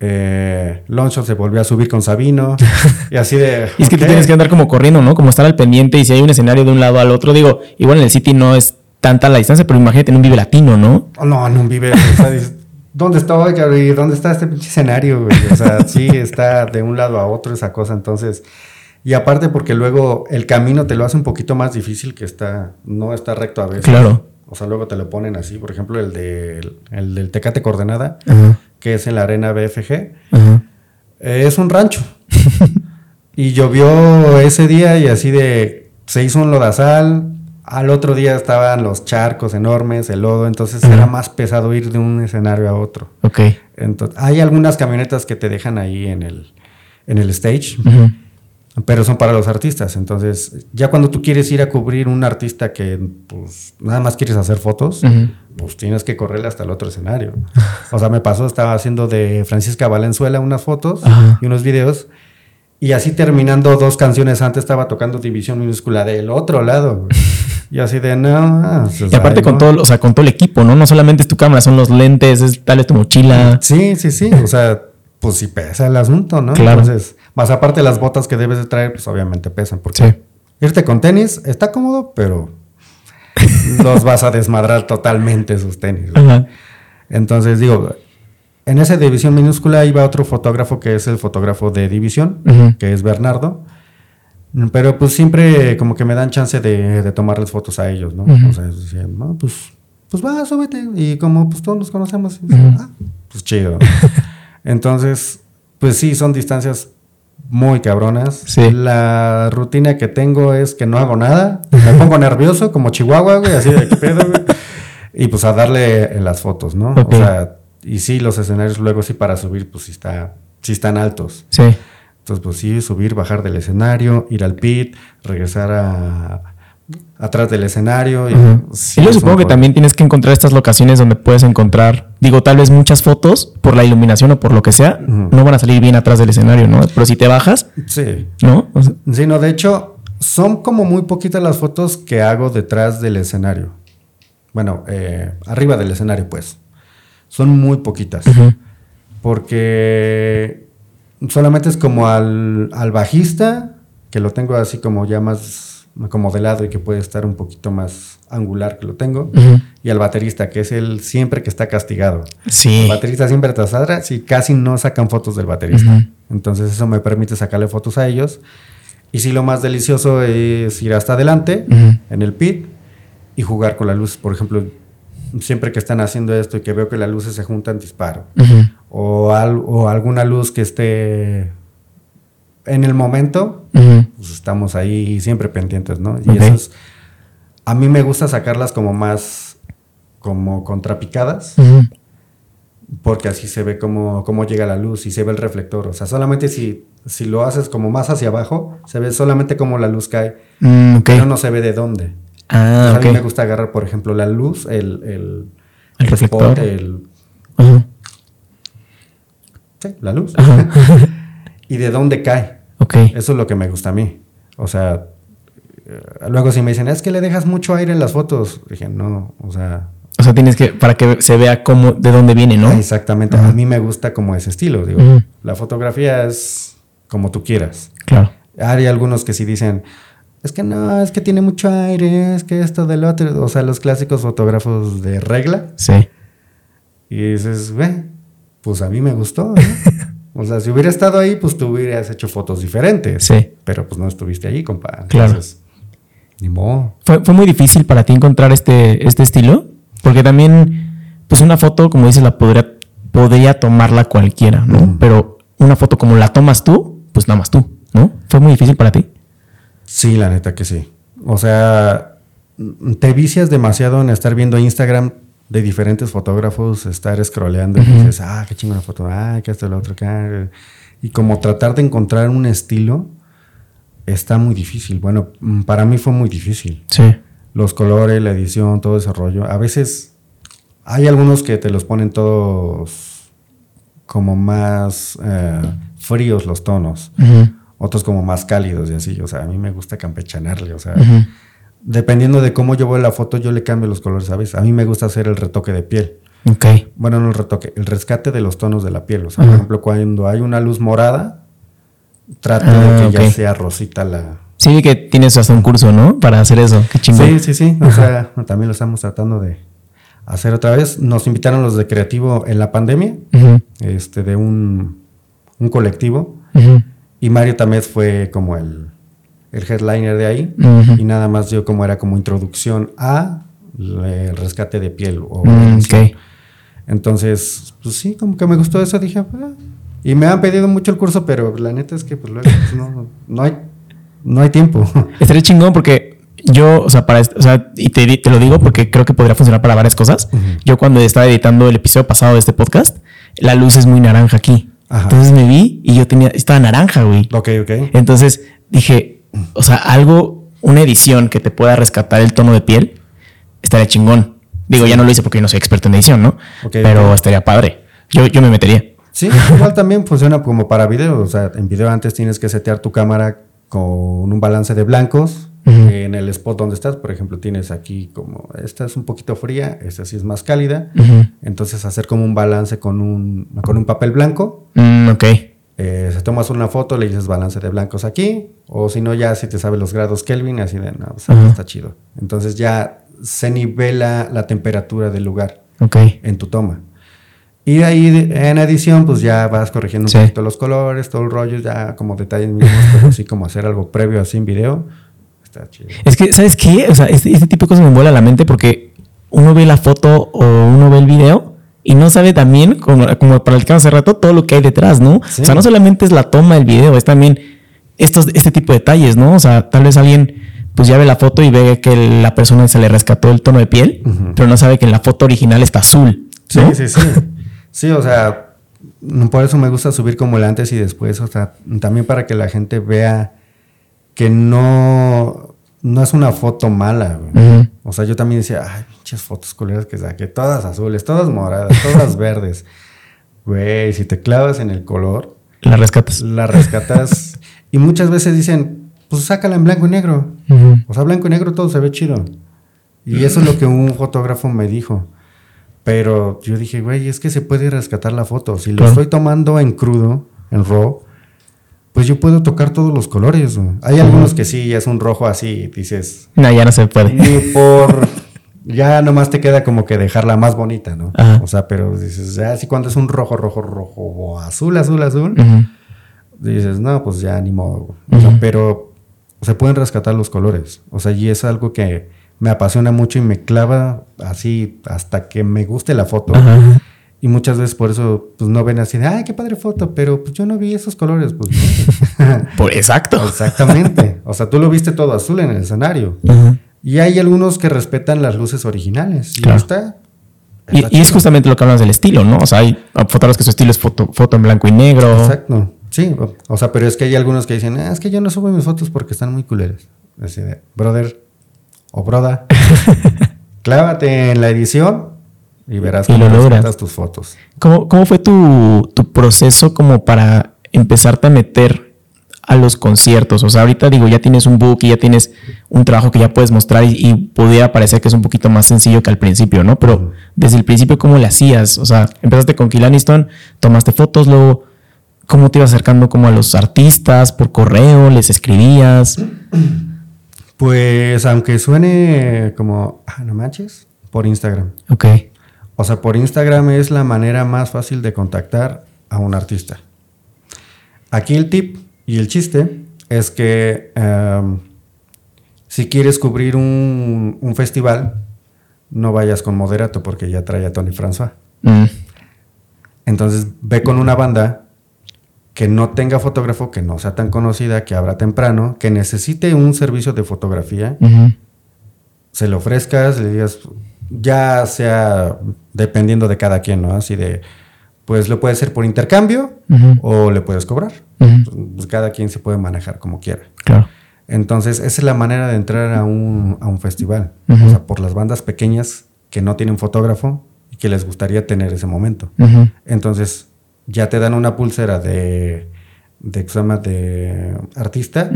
Eh, Longshot se volvió a subir con Sabino y así de. y es que tú tienes que andar como corriendo, ¿no? Como estar al pendiente y si hay un escenario de un lado al otro. Digo, igual en el City no es tanta la distancia, pero imagínate en un Vive Latino, ¿no? No, en un Vive. ¿Dónde está, y dónde está este pinche escenario, O sea, sí está de un lado a otro esa cosa, entonces... Y aparte porque luego el camino te lo hace un poquito más difícil que está, no está recto a veces. Claro. O sea, luego te lo ponen así, por ejemplo, el, de, el del Tecate Coordenada, que es en la arena BFG, eh, es un rancho. y llovió ese día y así de, se hizo un lodazal, al otro día estaban los charcos enormes, el lodo, entonces era más pesado ir de un escenario a otro. Ok. Entonces, hay algunas camionetas que te dejan ahí en el, en el stage, pero son para los artistas. Entonces, ya cuando tú quieres ir a cubrir un artista que pues, nada más quieres hacer fotos, pues tienes que correrle hasta el otro escenario. o sea, me pasó, estaba haciendo de Francisca Valenzuela unas fotos y unos videos. Y así terminando dos canciones antes estaba tocando División Minúscula del otro lado. Y así de no. y aparte con todo, o sea, con todo el equipo, ¿no? No solamente es tu cámara, son los lentes, es tal tu mochila. Sí, sí, sí. O sea, pues sí pesa el asunto, ¿no? Claro. Entonces, más aparte las botas que debes de traer, pues obviamente pesan. Porque irte con tenis está cómodo, pero los vas a desmadrar totalmente esos tenis. Entonces, digo, en esa división minúscula iba otro fotógrafo que es el fotógrafo de división, que es Bernardo. Pero pues siempre como que me dan chance de, de tomarles fotos a ellos, ¿no? O sea, decían, no, pues, pues va, súbete. Y como pues todos nos conocemos, ah, pues chido. Entonces, pues sí, son distancias muy cabronas. Sí. La rutina que tengo es que no hago nada. Me pongo nervioso como Chihuahua, güey, así de qué pedo, güey. Y pues a darle las fotos, ¿no? O sea, y sí, los escenarios luego sí para subir, pues sí, está, sí están altos. Sí. Entonces, pues sí, subir, bajar del escenario, ir al pit, regresar a, atrás del escenario. Y, yo supongo que también tienes que encontrar estas locaciones donde puedes encontrar, digo, tal vez muchas fotos por la iluminación o por lo que sea, no van a salir bien atrás del escenario, ¿no? Pero si te bajas, sí. ¿no? sí, no, de hecho, Son como muy poquitas las fotos que hago detrás del escenario. Bueno, eh, arriba del escenario, pues. Son muy poquitas. Porque solamente es como al, al, bajista, que lo tengo así como ya más como de lado y que puede estar un poquito más angular que lo tengo. Y al baterista, que es el siempre que está castigado. Sí. El baterista siempre atrasada, y casi no sacan fotos del baterista. Entonces eso me permite sacarle fotos a ellos. Y si lo más delicioso es ir hasta adelante, en el pit, y jugar con la luz. Por ejemplo, siempre que están haciendo esto y que veo que las luces se juntan, disparo. O, o, alguna luz que esté en el momento, pues estamos ahí siempre pendientes, ¿no? Y eso es, a mí me gusta sacarlas como más, como contrapicadas, porque así se ve cómo, cómo llega la luz y se ve el reflector. O sea, solamente si, si lo haces como más hacia abajo, se ve solamente cómo la luz cae, mm, pero no se ve de dónde. Ah, A mí me gusta agarrar, por ejemplo, la luz, el, el, el reflector. el, Sí, la luz. y de dónde cae. Ok. Eso es lo que me gusta a mí. O sea, eh, luego si me dicen, es que le dejas mucho aire en las fotos. Dije, no, o sea... O sea, tienes que, para que se vea cómo, de dónde viene, ¿no? Exactamente. A mí me gusta como ese estilo. Digo, la fotografía es como tú quieras. Claro. Hay algunos que sí dicen, es que no, es que tiene mucho aire, es que esto del otro. O sea, los clásicos fotógrafos de regla. Sí. Y dices, ve, pues a mí me gustó. o sea, si hubiera estado ahí, pues tú hubieras hecho fotos diferentes. Sí. Pero pues no estuviste ahí, compa. Claro. ni modo. ¿Fue, ¿Fue muy difícil para ti encontrar este, este estilo? Porque también, pues una foto, como dices, la podría, podría tomarla cualquiera, ¿no? Pero una foto como la tomas tú, pues nada más tú, ¿no? ¿Fue muy difícil para ti? Sí, la neta que sí. O sea, te vicias demasiado en estar viendo Instagram de diferentes fotógrafos, estar scrolleando y dices, ah, qué chingona foto, ah, qué esto, lo otro, qué. Y como tratar de encontrar un estilo está muy difícil. Bueno, para mí fue muy difícil. Sí los colores, la edición, todo ese rollo. A veces hay algunos que te los ponen todos como más eh, fríos los tonos, otros como más cálidos y así. O sea, a mí me gusta campechanarle, o sea, dependiendo de cómo yo veo la foto, yo le cambio los colores, ¿sabes? A mí me gusta hacer el retoque de piel. Ok. Bueno, no el retoque, el rescate de los tonos de la piel. O sea, por ejemplo, cuando hay una luz morada, trato de ah, que ya sea rosita la, Sí, que tienes hasta un curso, ¿no? Para hacer eso. Qué chingón. Sí, sí, sí. O sea, también lo estamos tratando de hacer otra vez. Nos invitaron los de Creativo en la pandemia, este, de un, colectivo. Y Mario también fue como el, headliner de ahí. Y nada más dio como era como introducción a el rescate de piel. O mm, Entonces, pues sí, como que me gustó eso. Dije, ah". y me han pedido mucho el curso, pero la neta es que pues luego pues, no, no hay no hay tiempo. Estaría chingón porque yo, o sea, para, o sea, y te, te, lo digo porque creo que podría funcionar para varias cosas. Yo cuando estaba editando el episodio pasado de este podcast, la luz es muy naranja aquí. Entonces me vi y yo tenía, estaba naranja, güey. Ok, ok. Entonces dije, o sea, algo, una edición que te pueda rescatar el tono de piel, estaría chingón. Digo, ya no lo hice porque yo no soy experto en edición, ¿no? Pero estaría padre. Yo, yo me metería. Sí, igual también funciona como para video. O sea, en video antes tienes que setear tu cámara con un balance de blancos. En el spot donde estás, por ejemplo, tienes aquí como, esta es un poquito fría, esta sí es más cálida. Entonces hacer como un balance con un, con un papel blanco. Mm, ok. Eh, se tomas una foto, le dices balance de blancos aquí, o si no, ya si te sabe los grados Kelvin, así de, no, pues, está chido. Entonces ya se nivela la temperatura del lugar en tu toma. Y de ahí en edición, pues ya vas corrigiendo un poquito los colores, todo el rollo, ya como detalles mismos, pero así como hacer algo previo así en video. Está chido. Es que, ¿sabes qué? O sea, este, este, tipo de cosas me vuela la mente porque uno ve la foto o uno ve el video y no sabe también, como, como para el que hace rato, todo lo que hay detrás, ¿no? O sea, no solamente es la toma del video, es también estos, este tipo de detalles, ¿no? O sea, tal vez alguien pues ya ve la foto y ve que la persona se le rescató el tono de piel, pero no sabe que en la foto original está azul. Sí, sí, sí. Sí, o sea, por eso me gusta subir como el antes y después, o sea, también para que la gente vea que no, no es una foto mala, O sea, yo también decía, ay, pinches fotos culeras que saqué, todas azules, todas moradas, todas verdes. Güey, si te clavas en el color. La rescatas. La rescatas. y muchas veces dicen, pues sácala en blanco y negro. O sea, blanco y negro todo se ve chido. Y eso es lo que un fotógrafo me dijo. Pero yo dije, güey, es que se puede rescatar la foto. Si lo estoy tomando en crudo, en raw, pues yo puedo tocar todos los colores. Hay algunos que sí, es un rojo así, dices. No, ya no se puede. Ni por. ya nomás te queda como que dejarla más bonita, ¿no? O sea, pero dices, ya así cuando es un rojo, rojo, rojo, o azul, azul, azul, dices, no, pues ya ni modo. O sea, pero se pueden rescatar los colores. O sea, y es algo que me apasiona mucho y me clava así hasta que me guste la foto. Y muchas veces por eso pues no ven así de, ay, qué padre foto, pero pues yo no vi esos colores. Pues, por, exacto. Exactamente. O sea, tú lo viste todo azul en el escenario. Y hay algunos que respetan las luces originales. Y está. y, es justamente lo que hablas del estilo, ¿no? O sea, hay fotógrafos que su estilo es foto, foto en blanco y negro. Exacto. Sí, o sea, pero es que hay algunos que dicen, ah, es que yo no subo mis fotos porque están muy culeras. Así de, brother, o broda, clávate en la edición y verás cómo logras tus fotos. ¿Cómo, cómo fue tu, tu, proceso como para empezarte a meter a los conciertos? O sea, ahorita digo, ya tienes un book y ya tienes un trabajo que ya puedes mostrar y, y pudiera parecer que es un poquito más sencillo que al principio, ¿no? Pero desde el principio, ¿cómo le hacías? O sea, empezaste con Kill Aniston, tomaste fotos, luego, ¿cómo te ibas acercando como a los artistas? ¿Por correo? ¿Les escribías? Pues aunque suene como, ah, no manches, por Instagram. Ok. O sea, por Instagram es la manera más fácil de contactar a un artista. Aquí el tip y el chiste es que em, si quieres cubrir un, festival, no vayas con moderato porque ya trae a Tony François. Mm. Entonces ve con una banda que no tenga fotógrafo, que no sea tan conocida, que abra temprano, que necesite un servicio de fotografía, se lo ofrezcas, le digas, ya sea dependiendo de cada quien, ¿no? Así de, pues lo puede ser por intercambio o le puedes cobrar. Pues cada quien se puede manejar como quiera. Claro. Entonces, esa es la manera de entrar a un, a un festival. O sea, por las bandas pequeñas que no tienen fotógrafo y que les gustaría tener ese momento. Entonces, ya te dan una pulsera de, de examen de artista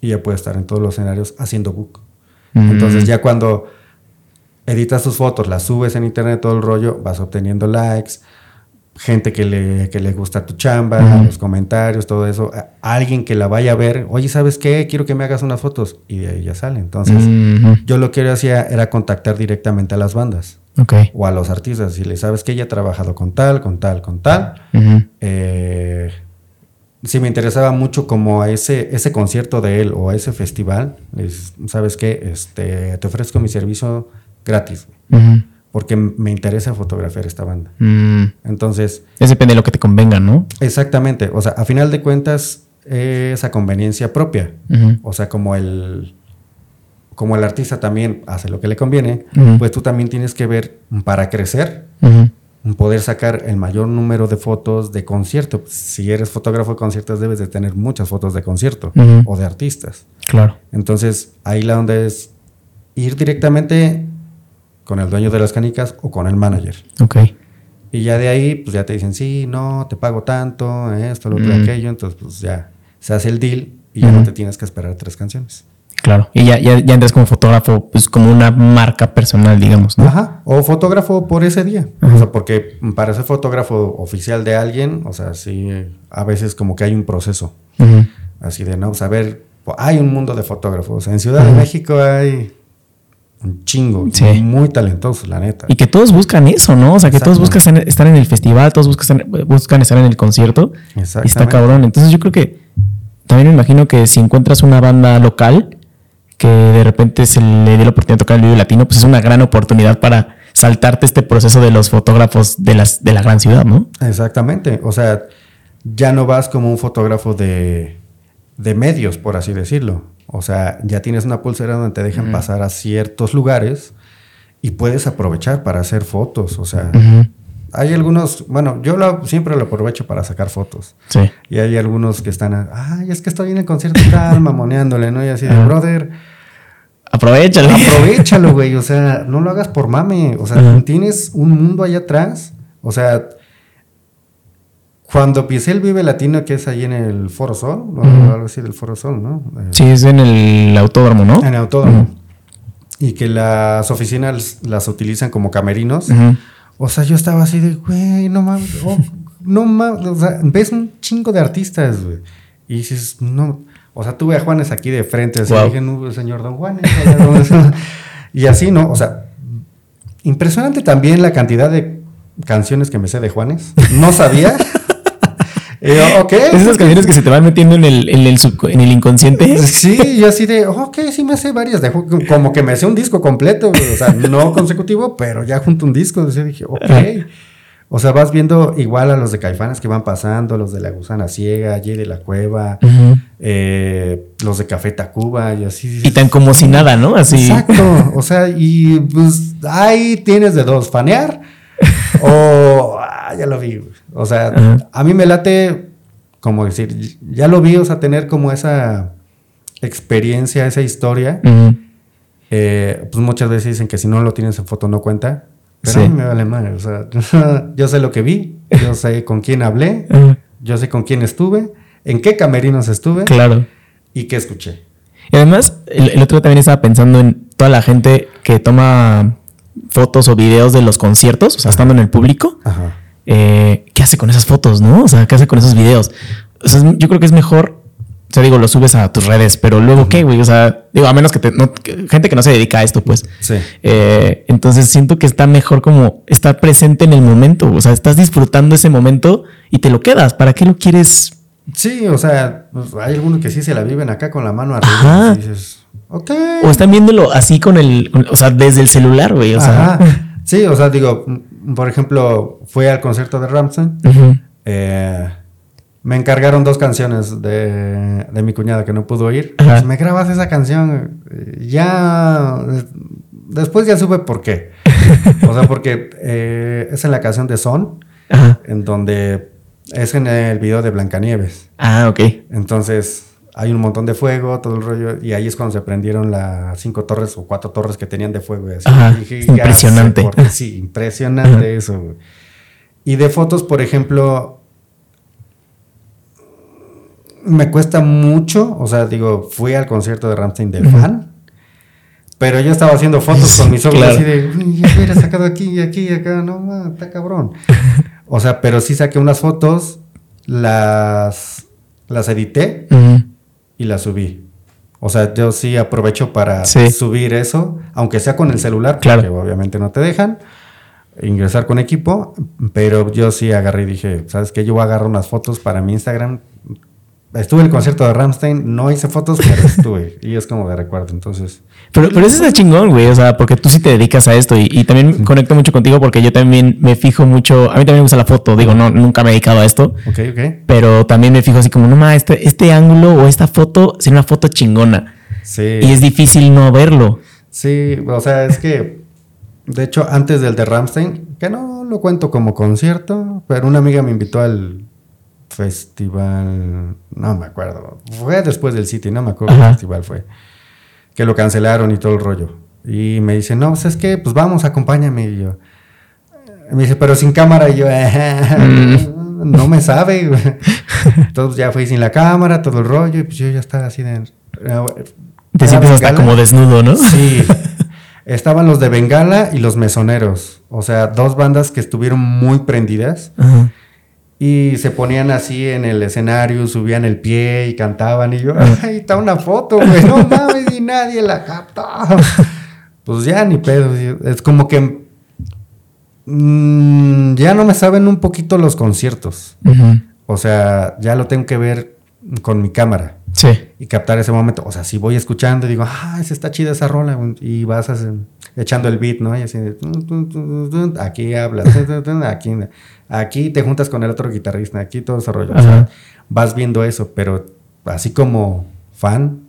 y ya puedes estar en todos los escenarios haciendo book. Entonces ya cuando editas tus fotos, las subes en internet, todo el rollo, vas obteniendo likes, gente que le, que le gusta tu chamba, los comentarios, todo eso, alguien que la vaya a ver, oye, ¿sabes qué? Quiero que me hagas unas fotos y de ahí ya sale. Entonces yo lo que yo hacía era contactar directamente a las bandas. O a los artistas, si le sabes que ella ha trabajado con tal, con tal, con tal. Eh, si me interesaba mucho como a ese, ese concierto de él o a ese festival, sabes qué, este, te ofrezco mi servicio gratis. Porque me interesa fotografiar esta banda. Mm. Entonces. Es depende de lo que te convenga, ¿no? Exactamente. O sea, a final de cuentas, esa conveniencia propia. O sea, como el como el artista también hace lo que le conviene, pues tú también tienes que ver para crecer, poder sacar el mayor número de fotos de concierto. Si eres fotógrafo de conciertos, debes de tener muchas fotos de concierto o de artistas. Claro. Entonces, ahí la onda es ir directamente con el dueño de las canicas o con el manager. Ok. Y ya de ahí, pues ya te dicen, sí, no, te pago tanto, esto, lo otro, aquello. Entonces, pues ya se hace el deal y ya no te tienes que esperar tres canciones. Claro. Y ya, ya, ya entras como fotógrafo, pues como una marca personal, digamos, ¿no? Ajá. O fotógrafo por ese día. O sea, porque para ser fotógrafo oficial de alguien, o sea, sí, a veces como que hay un proceso. Así de, no, saber, pues, hay un mundo de fotógrafos. En Ciudad de México hay un chingo, sí. muy talentosos, la neta. Y que todos buscan eso, ¿no? O sea, que todos buscan estar en el festival, todos buscan, buscan estar en el concierto. Y está cabrón. Entonces yo creo que también me imagino que si encuentras una banda local, que de repente se le dio la oportunidad de tocar el video latino, pues es una gran oportunidad para saltarte este proceso de los fotógrafos de, las, de la gran ciudad, ¿no? Exactamente. O sea, ya no vas como un fotógrafo de, de medios, por así decirlo. O sea, ya tienes una pulsera donde te dejan pasar a ciertos lugares y puedes aprovechar para hacer fotos. O sea, hay algunos, bueno, yo siempre lo aprovecho para sacar fotos. Sí. Y hay algunos que están, ay, es que estoy en el concierto tal, mamoneándole, ¿no? Y así de, brother. Aprovechalo. Aprovechalo, güey. O sea, no lo hagas por mame. O sea, tienes un mundo allá atrás. O sea, Cuando pisé el Vive Latino, que es ahí en el Foro Sol, o algo así del Foro Sol, ¿no? Eh, sí, es en el autódromo, ¿no? En el autódromo. Y que las oficinas las utilizan como camerinos. O sea, yo estaba así de, güey, no mames, oh, no mames, o sea, ves un chingo de artistas, güey. Y dices, no, o sea, tuve a Juanes aquí de frente, así dije, no, señor Don Juanes, y así, ¿no? O sea, impresionante también la cantidad de canciones que me sé de Juanes. No sabía. Esas canciones que se te van metiendo en el, en el, en el inconsciente. Sí, yo así de, ok, sí me sé varias. De, como que me sé un disco completo, o sea, no consecutivo, pero ya junto un disco. Entonces dije, ok. O sea, vas viendo igual a los de Caifanes que van pasando, los de La Gusana Ciega, de la Cueva, eh, los de Café Tacuba y así. Y tan como si nada, ¿no? Así. Exacto. O sea, y pues ahí tienes de dos, fanear o ah, ya lo vi. O sea, a mí me late como decir, ya lo vi, o sea, tener como esa experiencia, esa historia. Eh, pues muchas veces dicen que si no lo tienes en foto no cuenta. Pero a mí me vale mal. O sea, yo sé lo que vi, yo sé con quién hablé, yo sé con quién estuve, en qué camerinos estuve. Claro. Y qué escuché. Y además, el, el otro día también estaba pensando en toda la gente que toma fotos o videos de los conciertos, o sea, estando en el público, eh, ¿qué hace con esas fotos, no? O sea, ¿qué hace con esos videos? O sea, yo creo que es mejor, o sea, digo, lo subes a tus redes, pero luego, ¿qué, güey? O sea, digo, a menos que, te, gente que no se dedica a esto, pues. Sí. Eh, entonces siento que está mejor como estar presente en el momento, o sea, estás disfrutando ese momento y te lo quedas. ¿Para qué lo quieres? Sí, o sea, pues, hay algunos que sí se la viven acá con la mano arriba. Y dices, o están viéndolo así con el, o sea, desde el celular, güey. O sea. Sí, o sea, digo, por ejemplo, fui al concierto de Ramsey. Eh, me encargaron dos canciones de, mi cuñada que no pudo ir. Pues, me grabas esa canción. Ya. Después ya supe por qué. o sea, porque eh, es en la canción de Son, en donde es en el video de Blancanieves. Ah, ok. Entonces hay un montón de fuego, todo el rollo, y ahí es cuando se prendieron las cinco torres o cuatro torres que tenían de fuego. impresionante. sí, impresionante eso. Y de fotos, por ejemplo, me cuesta mucho, o sea, digo, fui al concierto de Ramstein de fan, pero yo estaba haciendo fotos con mis ojos así de, ya hubiera sacado aquí, aquí, acá, no, está cabrón. o sea, pero sí saqué unas fotos, las, las edité y la subí. O sea, yo sí aprovecho para subir eso, aunque sea con el celular, claro. que obviamente no te dejan ingresar con equipo, pero yo sí agarré y dije, ¿sabes qué? Yo voy a agarrar unas fotos para mi Instagram Estuve en el concierto de Ramstein, no hice fotos, pero estuve. y es como de recuerdo, entonces. Pero, pero eso está chingón, güey. O sea, porque tú sí te dedicas a esto y, también conecto mucho contigo porque yo también me fijo mucho. A mí también me gusta la foto. Digo, no, nunca me he dedicado a esto. Ok, ok. Pero también me fijo así como, no, ma, este, este ángulo o esta foto sería una foto chingona. Sí. Y es difícil no verlo. Sí, o sea, es que. De hecho, antes del de Ramstein, que no lo cuento como concierto, pero una amiga me invitó al festival, no me acuerdo, fue después del City, no me acuerdo qué festival fue, que lo cancelaron y todo el rollo. Y me dice, no, pues es que, pues vamos, acompáñame. Y yo, me dice, pero sin cámara. Y yo, mm. no me sabe. Entonces ya fui sin la cámara, todo el rollo, y pues yo ya estaba así de... Te sientes hasta como desnudo, ¿no? Sí. Estaban los de Bengala y los Mesoneros. O sea, dos bandas que estuvieron muy prendidas. Ajá. Y se ponían así en el escenario, subían el pie y cantaban. Y yo, ahí está una foto, güey, no mames, y nadie la capta. Pues ya ni pedo. Es como que mm, ya no me saben un poquito los conciertos. O sea, ya lo tengo que ver con mi cámara. Sí. Y captar ese momento. O sea, si voy escuchando y digo, ah, esa está chida esa rola. Y vas echando el beat, ¿no? Y así, aquí hablas, aquí Aquí te juntas con el otro guitarrista, aquí todo ese rollo. O sea, vas viendo eso, pero así como fan,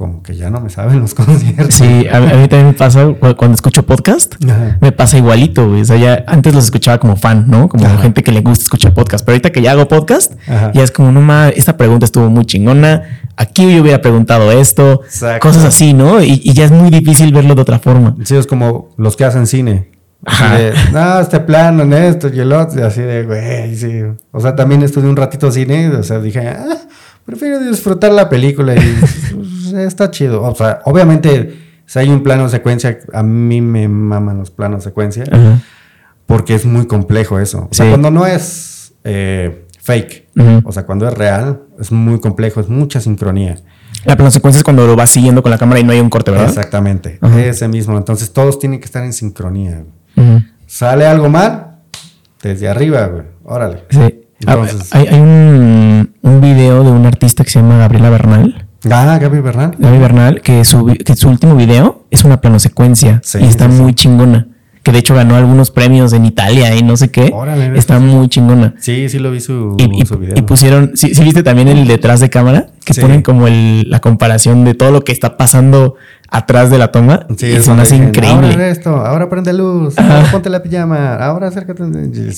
como que ya no me saben los conciertos. Sí, a, mí también me pasa cuando escucho podcast, me pasa igualito, güey. O sea, ya antes los escuchaba como fan, ¿no? Como gente que le gusta escuchar podcast. Pero ahorita que ya hago podcast, ya es como, no más, esta pregunta estuvo muy chingona. Aquí yo hubiera preguntado esto, cosas así, ¿no? Y, y, ya es muy difícil verlo de otra forma. Sí, es como los que hacen cine no, este plano en esto y el otro, así de, güey, sí. O sea, también estudié un ratito cine, o sea, dije, ah, prefiero disfrutar la película y está chido. O sea, obviamente, si hay un plano secuencia, a mí me maman los planos secuencia, porque es muy complejo eso. O sea, cuando no es eh, fake, o sea, cuando es real, es muy complejo, es mucha sincronía. La plano secuencia es cuando lo vas siguiendo con la cámara y no hay un corte, ¿verdad? Exactamente, ese mismo. Entonces todos tienen que estar en sincronía. Sale algo mal, desde arriba, güey. Órale. Sí. Entonces, hay, hay un, un, video de un artista que se llama Gabriela Bernal. Ah, Gaby Bernal. Gaby Bernal, que su, que su último video es una planosecuencia y está muy chingona que de hecho ganó algunos premios en Italia y no sé qué. Está muy chingona. Sí, sí lo vi su, y, su video. Y pusieron, sí, viste también el detrás de cámara, que ponen como el, la comparación de todo lo que está pasando atrás de la toma. Sí, y son así increíble. Ahora esto, ahora prende luz, ahora ponte la pijama, ahora acércate.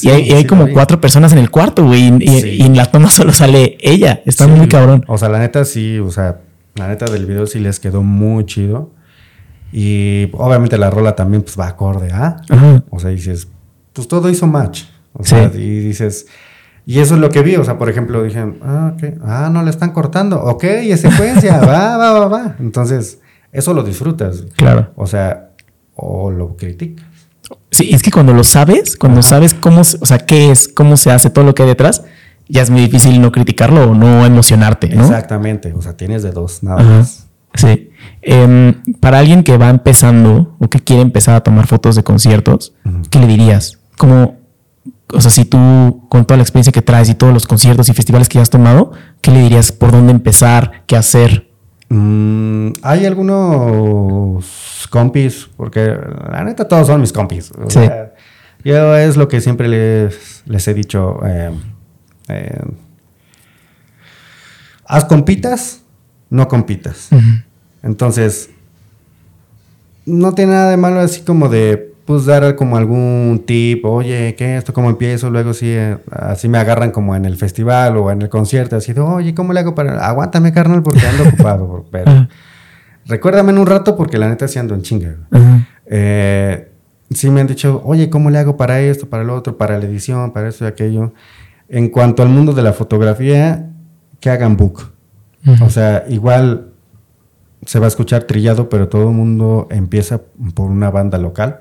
y hay, como cuatro personas en el cuarto, güey, y, en la toma solo sale ella. Está muy cabrón. O sea, la neta sí, o sea, la neta del video sí les quedó muy chido. Y obviamente la rola también pues va acorde, ¿ah? O sea, dices, pues todo hizo match. O sea, y dices, y eso es lo que vi. O sea, por ejemplo, dije, ah, ok, ah, no le están cortando. Ok, es secuencia, va, va, va, va. Entonces, eso lo disfrutas. Claro. O sea, o lo criticas. Sí, es que cuando lo sabes, cuando sabes cómo, o sea, qué es, cómo se hace todo lo que hay detrás, ya es muy difícil no criticarlo o no emocionarte, ¿no? Exactamente. O sea, tienes de dos, nada más. Sí. Em, para alguien que va empezando o que quiere empezar a tomar fotos de conciertos, ¿qué le dirías? Como, o sea, si tú, con toda la experiencia que traes y todos los conciertos y festivales que ya has tomado, ¿qué le dirías por dónde empezar? ¿Qué hacer? Mm, hay algunos compis, porque la neta todos son mis compis. yo es lo que siempre les, les he dicho. Eh, eh, haz compitas no compitas. Entonces, no tiene nada de malo así como de, pues, dar como algún tip, oye, ¿qué esto? ¿Cómo empiezo? Luego sí, eh, así me agarran como en el festival o en el concierto, así de, oye, ¿cómo le hago para...? Aguántame, carnal, porque ando ocupado, pero... Recuérdame en un rato porque la neta sí ando en chinga. Eh, sí me han dicho, oye, ¿cómo le hago para esto, para lo otro, para la edición, para esto y aquello? En cuanto al mundo de la fotografía, que hagan book. O sea, igual se va a escuchar trillado, pero todo el mundo empieza por una banda local,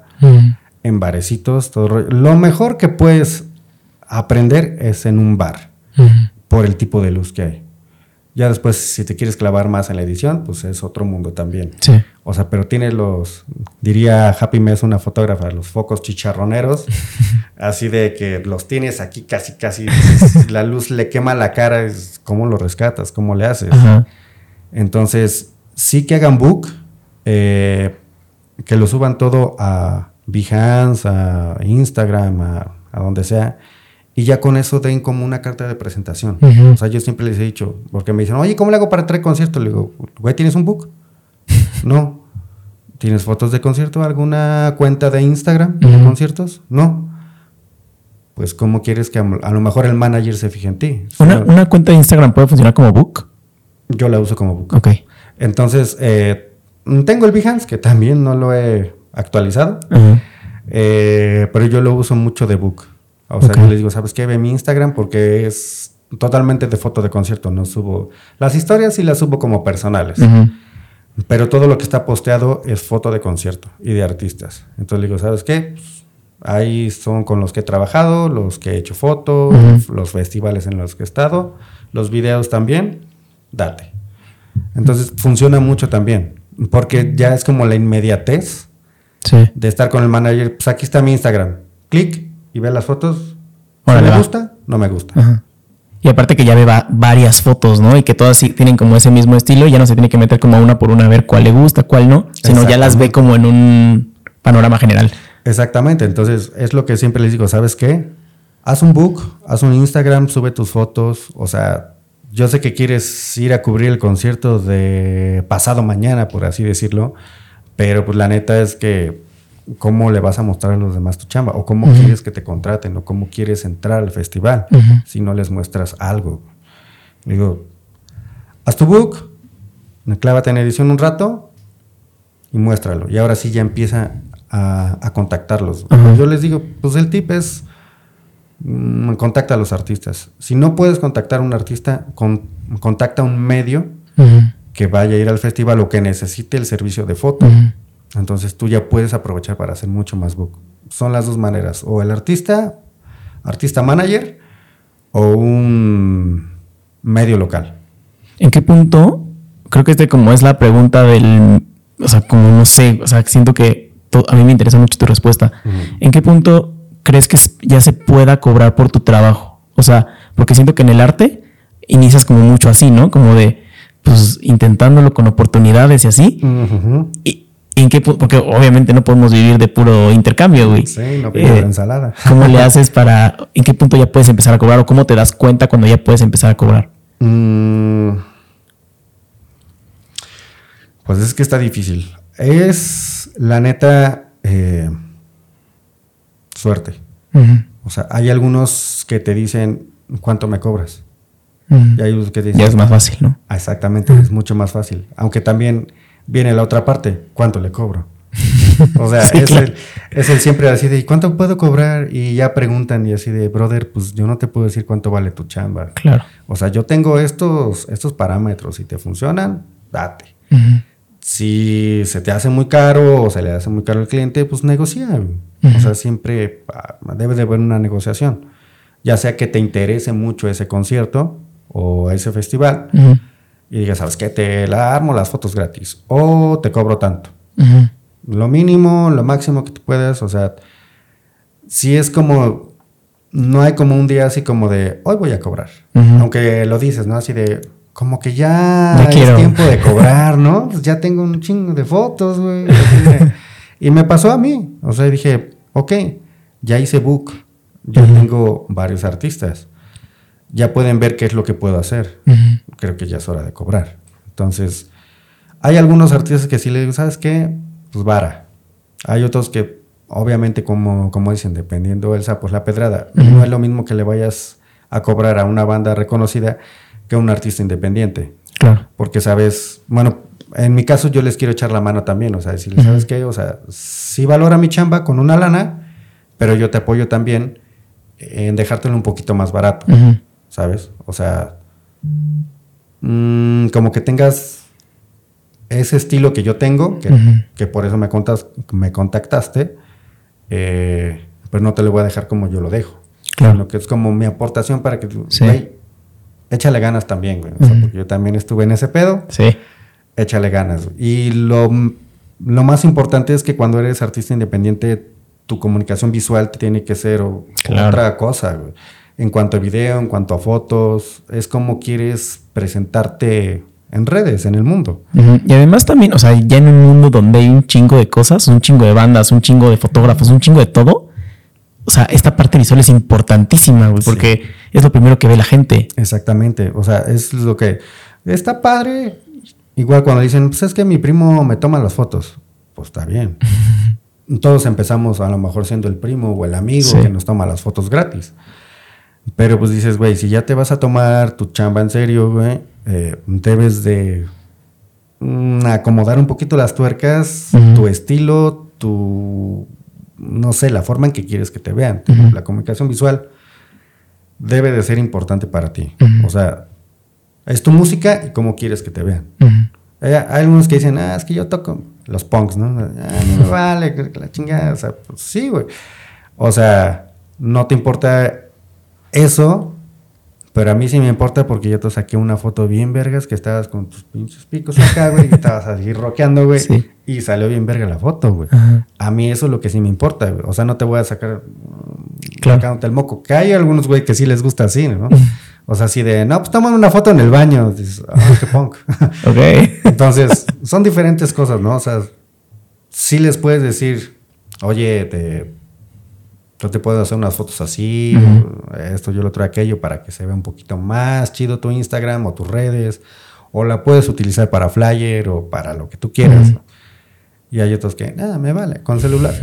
en barecitos, todo Lo mejor que puedes aprender es en un bar, por el tipo de luz que hay. Ya después, si te quieres clavar más en la edición, pues es otro mundo también. Sí. O sea, pero tiene los, diría Happy Mess, una fotógrafa, los focos chicharroneros, así de que los tienes aquí casi, casi, la luz le quema la cara, es, ¿cómo lo rescatas? ¿Cómo le haces? Entonces, sí que hagan book, eh, que lo suban todo a Behance, a Instagram, a, a donde sea y ya con eso den como una carta de presentación. O sea, yo siempre les he dicho, porque me dicen, oye, ¿cómo le hago para traer conciertos? Le digo, güey, ¿tienes un book? No. ¿Tienes fotos de concierto? ¿Alguna cuenta de Instagram de conciertos? No. Pues, ¿cómo quieres que a, lo mejor el manager se fije en ti? ¿Una, cuenta de Instagram puede funcionar como book? Yo la uso como book. Ok. Entonces, eh, tengo el Behance, que también no lo he actualizado, eh, pero yo lo uso mucho de book. O sea, yo les digo, ¿sabes qué? Ve mi Instagram porque es totalmente de foto de concierto. No subo. Las historias sí las subo como personales. Pero todo lo que está posteado es foto de concierto y de artistas. Entonces le digo, ¿sabes qué? Pues, ahí son con los que he trabajado, los que he hecho fotos, los festivales en los que he estado, los videos también. Date. Entonces funciona mucho también. Porque ya es como la inmediatez de estar con el manager. Pues aquí está mi Instagram. Clic y ve las fotos. ¿Me gusta? No me gusta. Y aparte que ya ve varias fotos, ¿no? Y que todas tienen como ese mismo estilo, ya no se tiene que meter como una por una a ver cuál le gusta, cuál no, sino ya las ve como en un panorama general. Exactamente, entonces es lo que siempre les digo, ¿sabes qué? Haz un book, haz un Instagram, sube tus fotos, o sea, yo sé que quieres ir a cubrir el concierto de pasado mañana, por así decirlo, pero pues la neta es que cómo le vas a mostrar a los demás tu chamba o cómo quieres que te contraten o cómo quieres entrar al festival si no les muestras algo. Digo, haz tu book, clávate en edición un rato y muéstralo. Y ahora sí ya empieza a, contactarlos. Yo les digo, pues el tip es mm, contacta a los artistas. Si no puedes contactar a un artista, contacta a un medio que vaya a ir al festival o que necesite el servicio de foto. Entonces tú ya puedes aprovechar para hacer mucho más book. Son las dos maneras, o el artista, artista manager, o un medio local. ¿En qué punto? Creo que este como es la pregunta del, o sea, como no sé, o sea, siento que a mí me interesa mucho tu respuesta. ¿En qué punto crees que ya se pueda cobrar por tu trabajo? O sea, porque siento que en el arte inicias como mucho así, ¿no? Como de, pues intentándolo con oportunidades y así. Y ¿En qué Porque obviamente no podemos vivir de puro intercambio, güey. Sí, no pido eh, ensalada. ¿Cómo le haces para. ¿En qué punto ya puedes empezar a cobrar? ¿O cómo te das cuenta cuando ya puedes empezar a cobrar? Mm. pues es que está difícil. Es la neta. Eh, suerte. O sea, hay algunos que te dicen cuánto me cobras. Y hay otros que te dicen. Ya es más fácil, ¿no? Exactamente, es mucho más fácil. Aunque también viene la otra parte, ¿cuánto le cobro? O sea, es, el, siempre así de, ¿y cuánto puedo cobrar? Y ya preguntan y así de, brother, pues yo no te puedo decir cuánto vale tu chamba. Claro. O sea, yo tengo estos, estos parámetros, si te funcionan, date. Si se te hace muy caro o se le hace muy caro al cliente, pues negocia. O sea, siempre ah, debe de haber una negociación. Ya sea que te interese mucho ese concierto o ese festival y digas, ¿sabes qué? Te la armo las fotos gratis o te cobro tanto. Lo mínimo, lo máximo que tú puedas, o sea, si es como, no hay como un día así como de, hoy voy a cobrar. Aunque lo dices, ¿no? Así de, como que ya es tiempo de cobrar, ¿no? Pues ya tengo un chingo de fotos, güey. y me pasó a mí. O sea, dije, ok, ya hice book. Yo tengo varios artistas ya pueden ver qué es lo que puedo hacer. Creo que ya es hora de cobrar. Entonces, hay algunos artistas que sí le digo, ¿sabes qué? Pues vara. Hay otros que, obviamente, como, como dicen, dependiendo del sapo, es la pedrada. No es lo mismo que le vayas a cobrar a una banda reconocida que a un artista independiente. Claro. Porque sabes, bueno, en mi caso yo les quiero echar la mano también, o sea, decirles, ¿sabes qué? O sea, sí valora mi chamba con una lana, pero yo te apoyo también en dejártelo un poquito más barato. ¿sabes? O sea, mm, como que tengas ese estilo que yo tengo, que, por eso me, contas, me contactaste, eh, pues no te lo voy a dejar como yo lo dejo. Claro. Lo que es como mi aportación para que tú, échale ganas también, güey. porque yo también estuve en ese pedo. Sí. Échale ganas. Y lo, lo más importante es que cuando eres artista independiente, tu comunicación visual tiene que ser otra cosa, güey en cuanto a video, en cuanto a fotos, es como quieres presentarte en redes, en el mundo. Y además también, o sea, ya en un mundo donde hay un chingo de cosas, un chingo de bandas, un chingo de fotógrafos, un chingo de todo, o sea, esta parte visual es importantísima, güey, porque es lo primero que ve la gente. Exactamente, o sea, es lo que está padre. Igual cuando dicen, pues es que mi primo me toma las fotos, pues está bien. Todos empezamos a lo mejor siendo el primo o el amigo que nos toma las fotos gratis. Pero pues dices, güey, si ya te vas a tomar tu chamba en serio, güey, eh, debes de mm, acomodar un poquito las tuercas, tu estilo, tu, no sé, la forma en que quieres que te vean. La comunicación visual debe de ser importante para ti. O sea, es tu música y cómo quieres que te vean. hay, algunos que dicen, ah, es que yo toco los punks, ¿no? Ah, no me vale, la chingada. O sea, pues sí, güey. O sea, no te importa eso, pero a mí sí me importa porque yo te saqué una foto bien vergas que estabas con tus pinches picos acá, güey, y estabas así rockeando, güey. Y salió bien verga la foto, güey. A mí eso es lo que sí me importa, güey. O sea, no te voy a sacar claro. el moco. Que hay algunos, güey, que sí les gusta así, ¿no? O sea, así de, no, pues toman una foto en el baño. Dices, ah, qué punk. ok. Entonces, son diferentes cosas, ¿no? O sea, sí les puedes decir, oye, te yo te puedo hacer unas fotos así, esto, yo lo traigo aquello para que se vea un poquito más chido tu Instagram o tus redes, o la puedes utilizar para flyer o para lo que tú quieras. Y hay otros que, nada, me vale, con celular.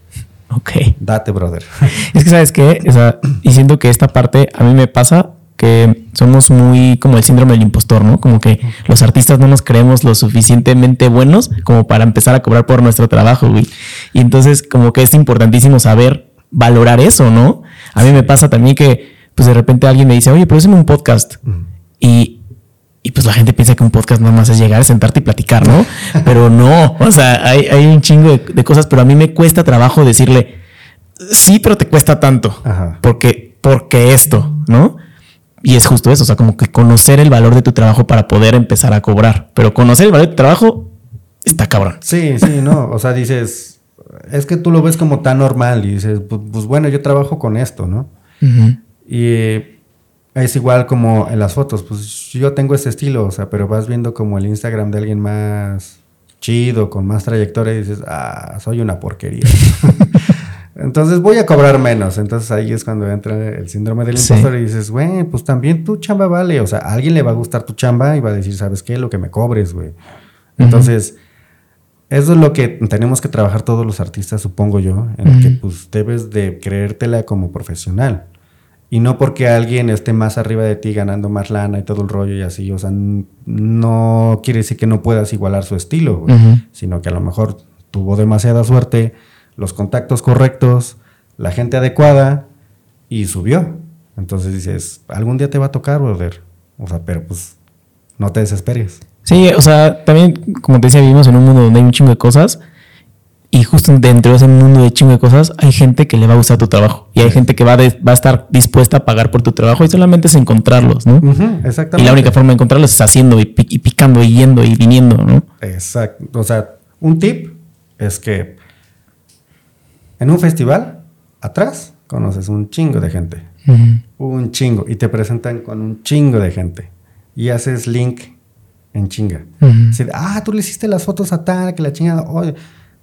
ok. Date, brother. Es que, ¿sabes qué? O sea, y siento que esta parte a mí me pasa que Somos muy como el síndrome del impostor, ¿no? Como que los artistas no nos creemos lo suficientemente buenos como para empezar a cobrar por nuestro trabajo, güey. Y entonces como que es importantísimo saber valorar eso, ¿no? A mí me pasa también que pues de repente alguien me dice, oye, pero es un podcast. Y, y pues la gente piensa que un podcast nada más es llegar, sentarte y platicar, ¿no? pero no, o sea, hay, hay un chingo de, cosas, pero a mí me cuesta trabajo decirle, sí, pero te cuesta tanto. Porque, porque esto, ¿no? Y es justo eso, o sea, como que conocer el valor de tu trabajo para poder empezar a cobrar. Pero conocer el valor de tu trabajo está cabrón. Sí, sí, no. O sea, dices, es que tú lo ves como tan normal y dices, pues, pues bueno, yo trabajo con esto, ¿no? Y es igual como en las fotos, pues yo tengo ese estilo, o sea, pero vas viendo como el Instagram de alguien más chido, con más trayectoria y dices, ah, soy una porquería. Entonces voy a cobrar menos. Entonces ahí es cuando entra el síndrome del impostor y dices, güey, pues también tu chamba vale. O sea, a alguien le va a gustar tu chamba y va a decir, ¿sabes qué? Lo que me cobres, güey. Entonces, eso es lo que tenemos que trabajar todos los artistas, supongo yo, en que pues debes de creértela como profesional. Y no porque alguien esté más arriba de ti ganando más lana y todo el rollo y así. O sea, no quiere decir que no puedas igualar su estilo, güey, sino que a lo mejor tuvo demasiada suerte los contactos correctos, la gente adecuada y subió. Entonces dices, algún día te va a tocar, brother. O sea, pero pues no te desesperes. Sí, o sea, también, como te decía, vivimos en un mundo donde hay un chingo de cosas. Y justo dentro de ese mundo de chingo de cosas, hay gente que le va a gustar tu trabajo. Y hay gente que va, va a estar dispuesta a pagar por tu trabajo. Y solamente es encontrarlos, ¿no? exactamente. Y la única forma de encontrarlos es haciendo y, y picando y yendo y viniendo, ¿no? Exacto. O sea, un tip es que en un festival, atrás, conoces un chingo de gente. Un chingo. Y te presentan con un chingo de gente. Y haces link en chinga. ah, tú le hiciste las fotos a tal, que la chingada.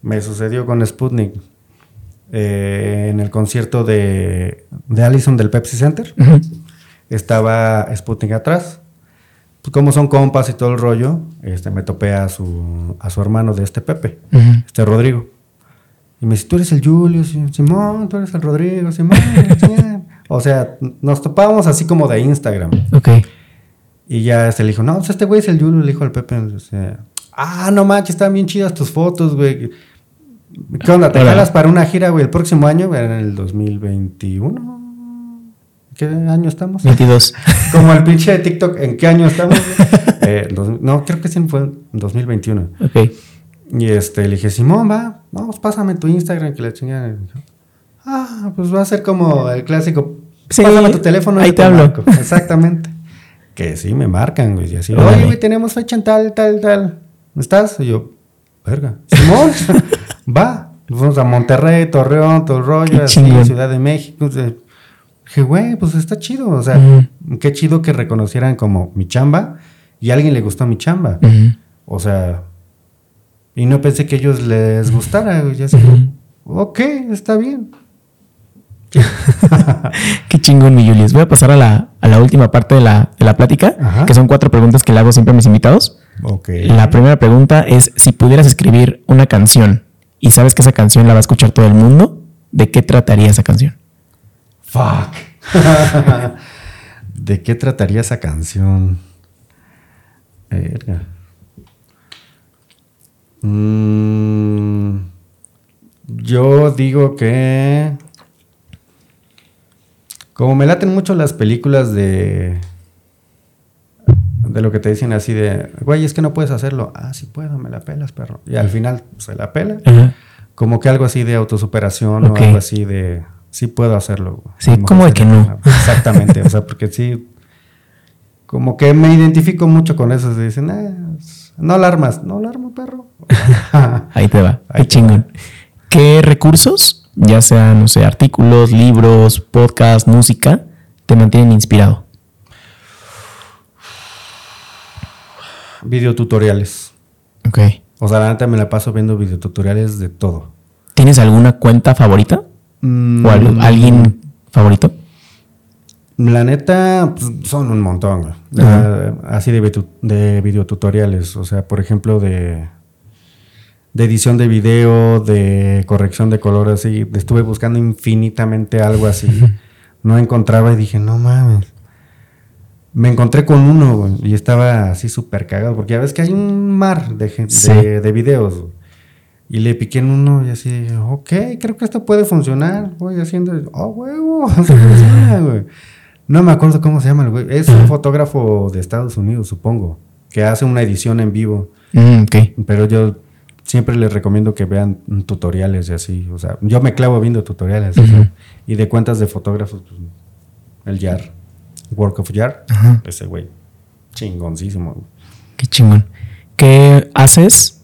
me sucedió con Sputnik. Eh, en el concierto de, de Allison del Pepsi Center. Estaba Sputnik atrás. Pues como son compas y todo el rollo, este, me topé a su, a su hermano de este Pepe, este Rodrigo. Y me dice, tú eres el Julio, Simón, tú eres el Rodrigo, Simón. o sea, nos topábamos así como de Instagram. Ok. Y ya este le dijo, no, pues este güey es el Julio, le dijo al Pepe. O sea, ah, no manches, están bien chidas tus fotos, güey. ¿Qué onda? ¿Te jalas para una gira, güey, el próximo año? En el 2021. ¿Qué año estamos? 22. Como el pinche de TikTok, ¿en qué año estamos? eh, no, creo que sí fue en 2021. Ok. Y este, le dije, Simón, va, vamos, pásame tu Instagram, que la chingada. Ah, pues va a ser como el clásico. Sí, pásame tu teléfono. Ahí te, hablo. Exactamente. Que sí, me marcan, güey. Y así, oye, güey, tenemos fecha en tal, tal, tal. ¿Estás? Y yo, verga. Simón, va. Fuimos a Monterrey, Torreón, todo rollo, así, Ciudad de México. Dije, güey, pues está chido. O sea, qué chido que reconocieran como mi chamba y a alguien le gustó mi chamba. O sea, y no pensé que a ellos les gustara. Ya sé, ok, está bien. Qué chingón, mi Julius. Voy a pasar a la, a la última parte de la, de la plática, que son cuatro preguntas que le hago siempre a mis invitados. Okay. La primera pregunta es, si pudieras escribir una canción y sabes que esa canción la va a escuchar todo el mundo, ¿de qué trataría esa canción? Fuck. ¿De qué trataría esa canción? Verga. Mm, yo digo que... Como me laten mucho las películas de... De lo que te dicen así de, güey, es que no puedes hacerlo. Ah, sí puedo, me la pelas, perro. Y al final se la pela. Como que algo así de autosuperación o algo así de, sí puedo hacerlo. Sí, como de que no. Exactamente, o sea, porque sí, como que me identifico mucho con eso. Se dicen, ah, no alarmas, no alarmo, perro. Ahí te va. Ahí chingón. ¿Qué recursos, ya sean, no sé, artículos, libros, podcast, música, te mantienen inspirado? Videotutoriales. Ok. O sea, la neta me la paso viendo videotutoriales de todo. ¿Tienes alguna cuenta favorita? ¿O alguien favorito? La neta, pues, son un montón. así de, de videotutoriales. O sea, por ejemplo, de, de edición de video, de corrección de colores. Así. Estuve buscando infinitamente algo así. No encontraba y dije, no mames. me encontré con uno y estaba así súper cagado, porque ya ves que hay un mar de, de, videos. Y le piqué en uno y así, ok, creo que esto puede funcionar. Voy haciendo, oh, huevo, No me acuerdo cómo se llama el güey. Es un fotógrafo de Estados Unidos, supongo, que hace una edición en vivo. Mm, Pero yo siempre les recomiendo que vean tutoriales y así. O sea, yo me clavo viendo tutoriales y de cuentas de fotógrafos, pues, el YAR, Work of YAR, ese güey, chingoncísimo. Qué chingón. ¿Qué haces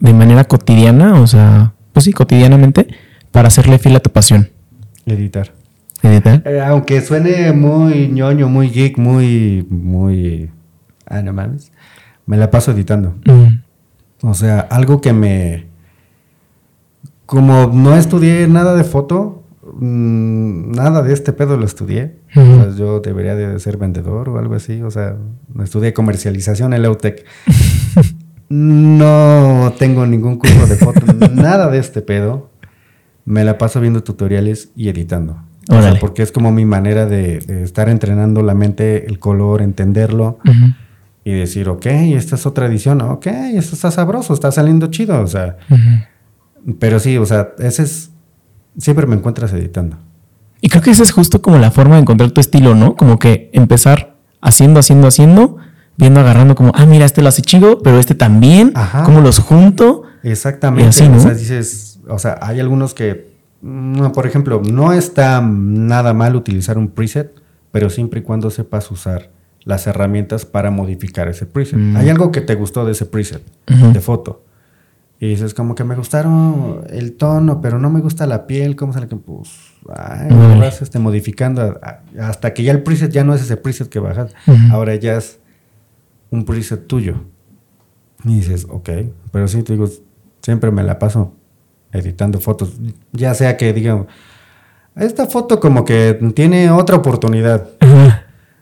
de manera cotidiana, o sea, pues sí, cotidianamente, para hacerle fila a tu pasión? Editar. ¿Editar? Eh, aunque suene muy ñoño, muy geek, muy, muy... Ah, no mames. Me la paso editando. Mm. O sea, algo que me... Como no estudié nada de foto, mm, nada de este pedo lo estudié. yo debería de ser vendedor o algo así. O sea, estudié comercialización en Leutec. No tengo ningún curso de foto, nada de este pedo. Me la paso viendo tutoriales y editando. porque es como mi manera de, estar entrenando la mente, el color, entenderlo y decir, ok, esta es otra edición, ok, esto está sabroso, está saliendo chido, o sea. Pero sí, o sea, ese es. Siempre me encuentras editando. Y creo que esa es justo como la forma de encontrar tu estilo, ¿no? Como que empezar haciendo, haciendo, haciendo viendo, agarrando como, ah, mira, este lo hace chido, pero este también, Ajá. cómo los junto. Exactamente. Así, ¿no? O sea, dices, o sea, hay algunos que, por ejemplo, no está nada mal utilizar un preset, pero siempre y cuando sepas usar las herramientas para modificar ese preset. Mm. Hay algo que te gustó de ese preset de foto. Y dices, como que me gustaron el tono, pero no me gusta la piel, ¿cómo sale que pues, ay, vas este, modificando hasta que ya el preset ya no es ese preset que bajas, ahora ya es un preset tuyo. Y dices, ok, pero sí te digo, siempre me la paso editando fotos. Ya sea que diga, esta foto como que tiene otra oportunidad.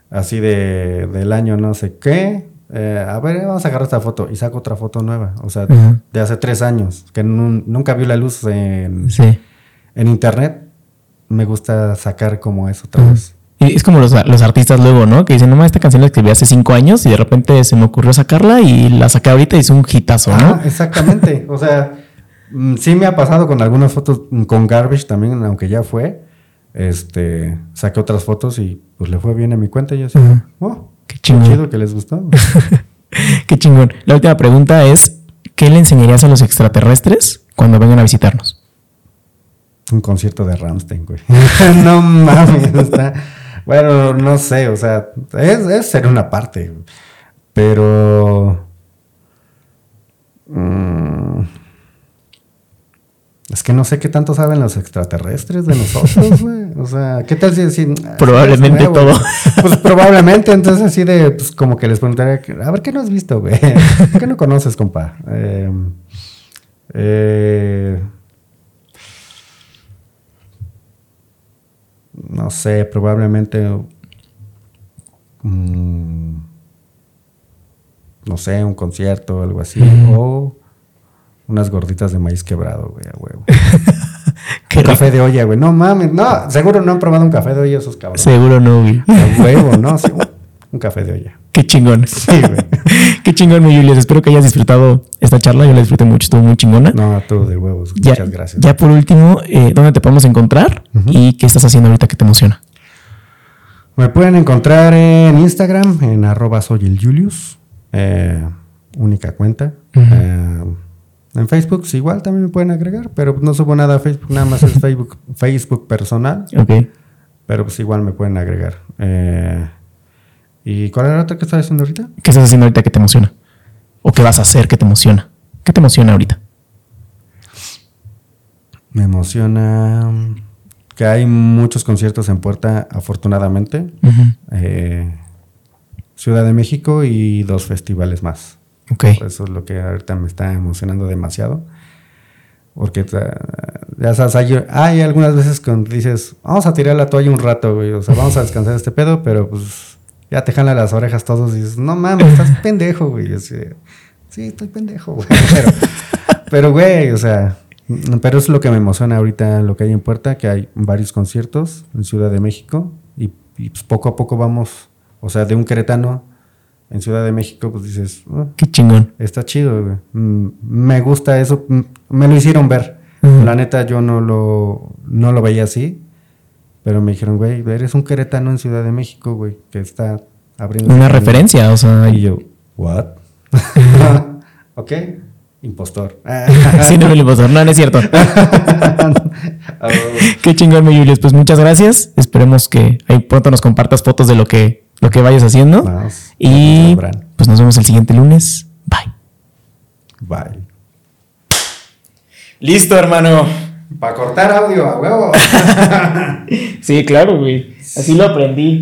Así de, del año no sé qué. Eh, a ver, vamos a agarrar esta foto y saco otra foto nueva. O sea, de hace tres años, que nunca vio la luz en, en internet. Me gusta sacar como eso otra vez. Y es como los, artistas luego, ¿no? Que dicen, no, esta canción la escribí hace cinco años y de repente se me ocurrió sacarla y la saqué ahorita y es un hitazo, ¿no? exactamente. o sea, mm, sí me ha pasado con algunas fotos, mm, con Garbage también, aunque ya fue. Este, saqué otras fotos y pues le fue bien a mi cuenta y yo así, oh, qué chingón. chido que les gustó. qué chingón. La última pregunta es, ¿qué le enseñarías a los extraterrestres cuando vengan a visitarnos? Un concierto de Ramstein, güey. no mames, está... Bueno, no sé, o sea, es, ser una parte, pero... Mm, es que no sé qué tanto saben los extraterrestres de nosotros, güey. O sea, ¿qué tal si ah, Probablemente todo. Pues probablemente, entonces así de, pues como que les preguntaría, a ver, ¿qué no has visto, güey? ¿Qué no conoces, compa? Eh, eh, no sé, probablemente, mm, no sé, un concierto o algo así, o unas gorditas de maíz quebrado, güey, a huevo. un café de olla, güey. No mames, no, seguro no han probado un café de olla esos cabrones. Seguro no, güey. A huevo, no, un café de olla. Qué chingón. Sí, güey. Qué chingón, mi Julius. Espero que hayas disfrutado esta charla. Yo la disfruté mucho, estuvo muy chingona. No, todo de huevos. Muchas gracias. Ya por último, eh, ¿dónde te podemos encontrar? ¿Y qué estás haciendo ahorita que te emociona? Me pueden encontrar en Instagram, en arroba soy el Julius. Eh, única cuenta. Eh, en Facebook, sí, igual también me pueden agregar, pero no subo nada a Facebook, nada más es Facebook, Facebook personal. Ok. Pero pues igual me pueden agregar. Eh, ¿Y cuál era la otra que estás haciendo ahorita? ¿Qué estás haciendo ahorita que te emociona? ¿O qué vas a hacer que te emociona? ¿Qué te emociona ahorita? Me emociona que hay muchos conciertos en puerta, afortunadamente. Eh, Ciudad de México y dos festivales más. Okay. Eso es lo que ahorita me está emocionando demasiado. Porque ya sabes, hay, algunas veces cuando dices, vamos a tirar la toalla un rato, güey. O sea, vamos a descansar este pedo, pero pues ya te jalan las orejas todos y dices, no mames, estás pendejo, güey. sí, estoy pendejo, güey. Pero, güey, o sea, pero es lo que me emociona ahorita, lo que hay en puerta, que hay varios conciertos en Ciudad de México y, pues poco a poco vamos O sea, de un queretano en Ciudad de México, pues dices, "Ah, Qué chingón. está chido, güey. Mm, me gusta eso. Mm, Me lo hicieron ver. La neta, yo no lo, no lo veía así. Pero me dijeron, güey, eres un queretano en Ciudad de México, güey, que está abriendo. Una su camino". referencia, o sea, Y yo, ¿what? ok, impostor. sí, no me lo impostor. No, no es cierto. Ah, Qué chingón, mi Julius. Pues muchas gracias. Esperemos que ahí pronto nos compartas fotos de lo que, lo que vayas haciendo. Y pues nos vemos el siguiente lunes. Bye. Bye. Listo, hermano. Para cortar audio, a huevo. Sí, claro, güey. Así lo aprendí.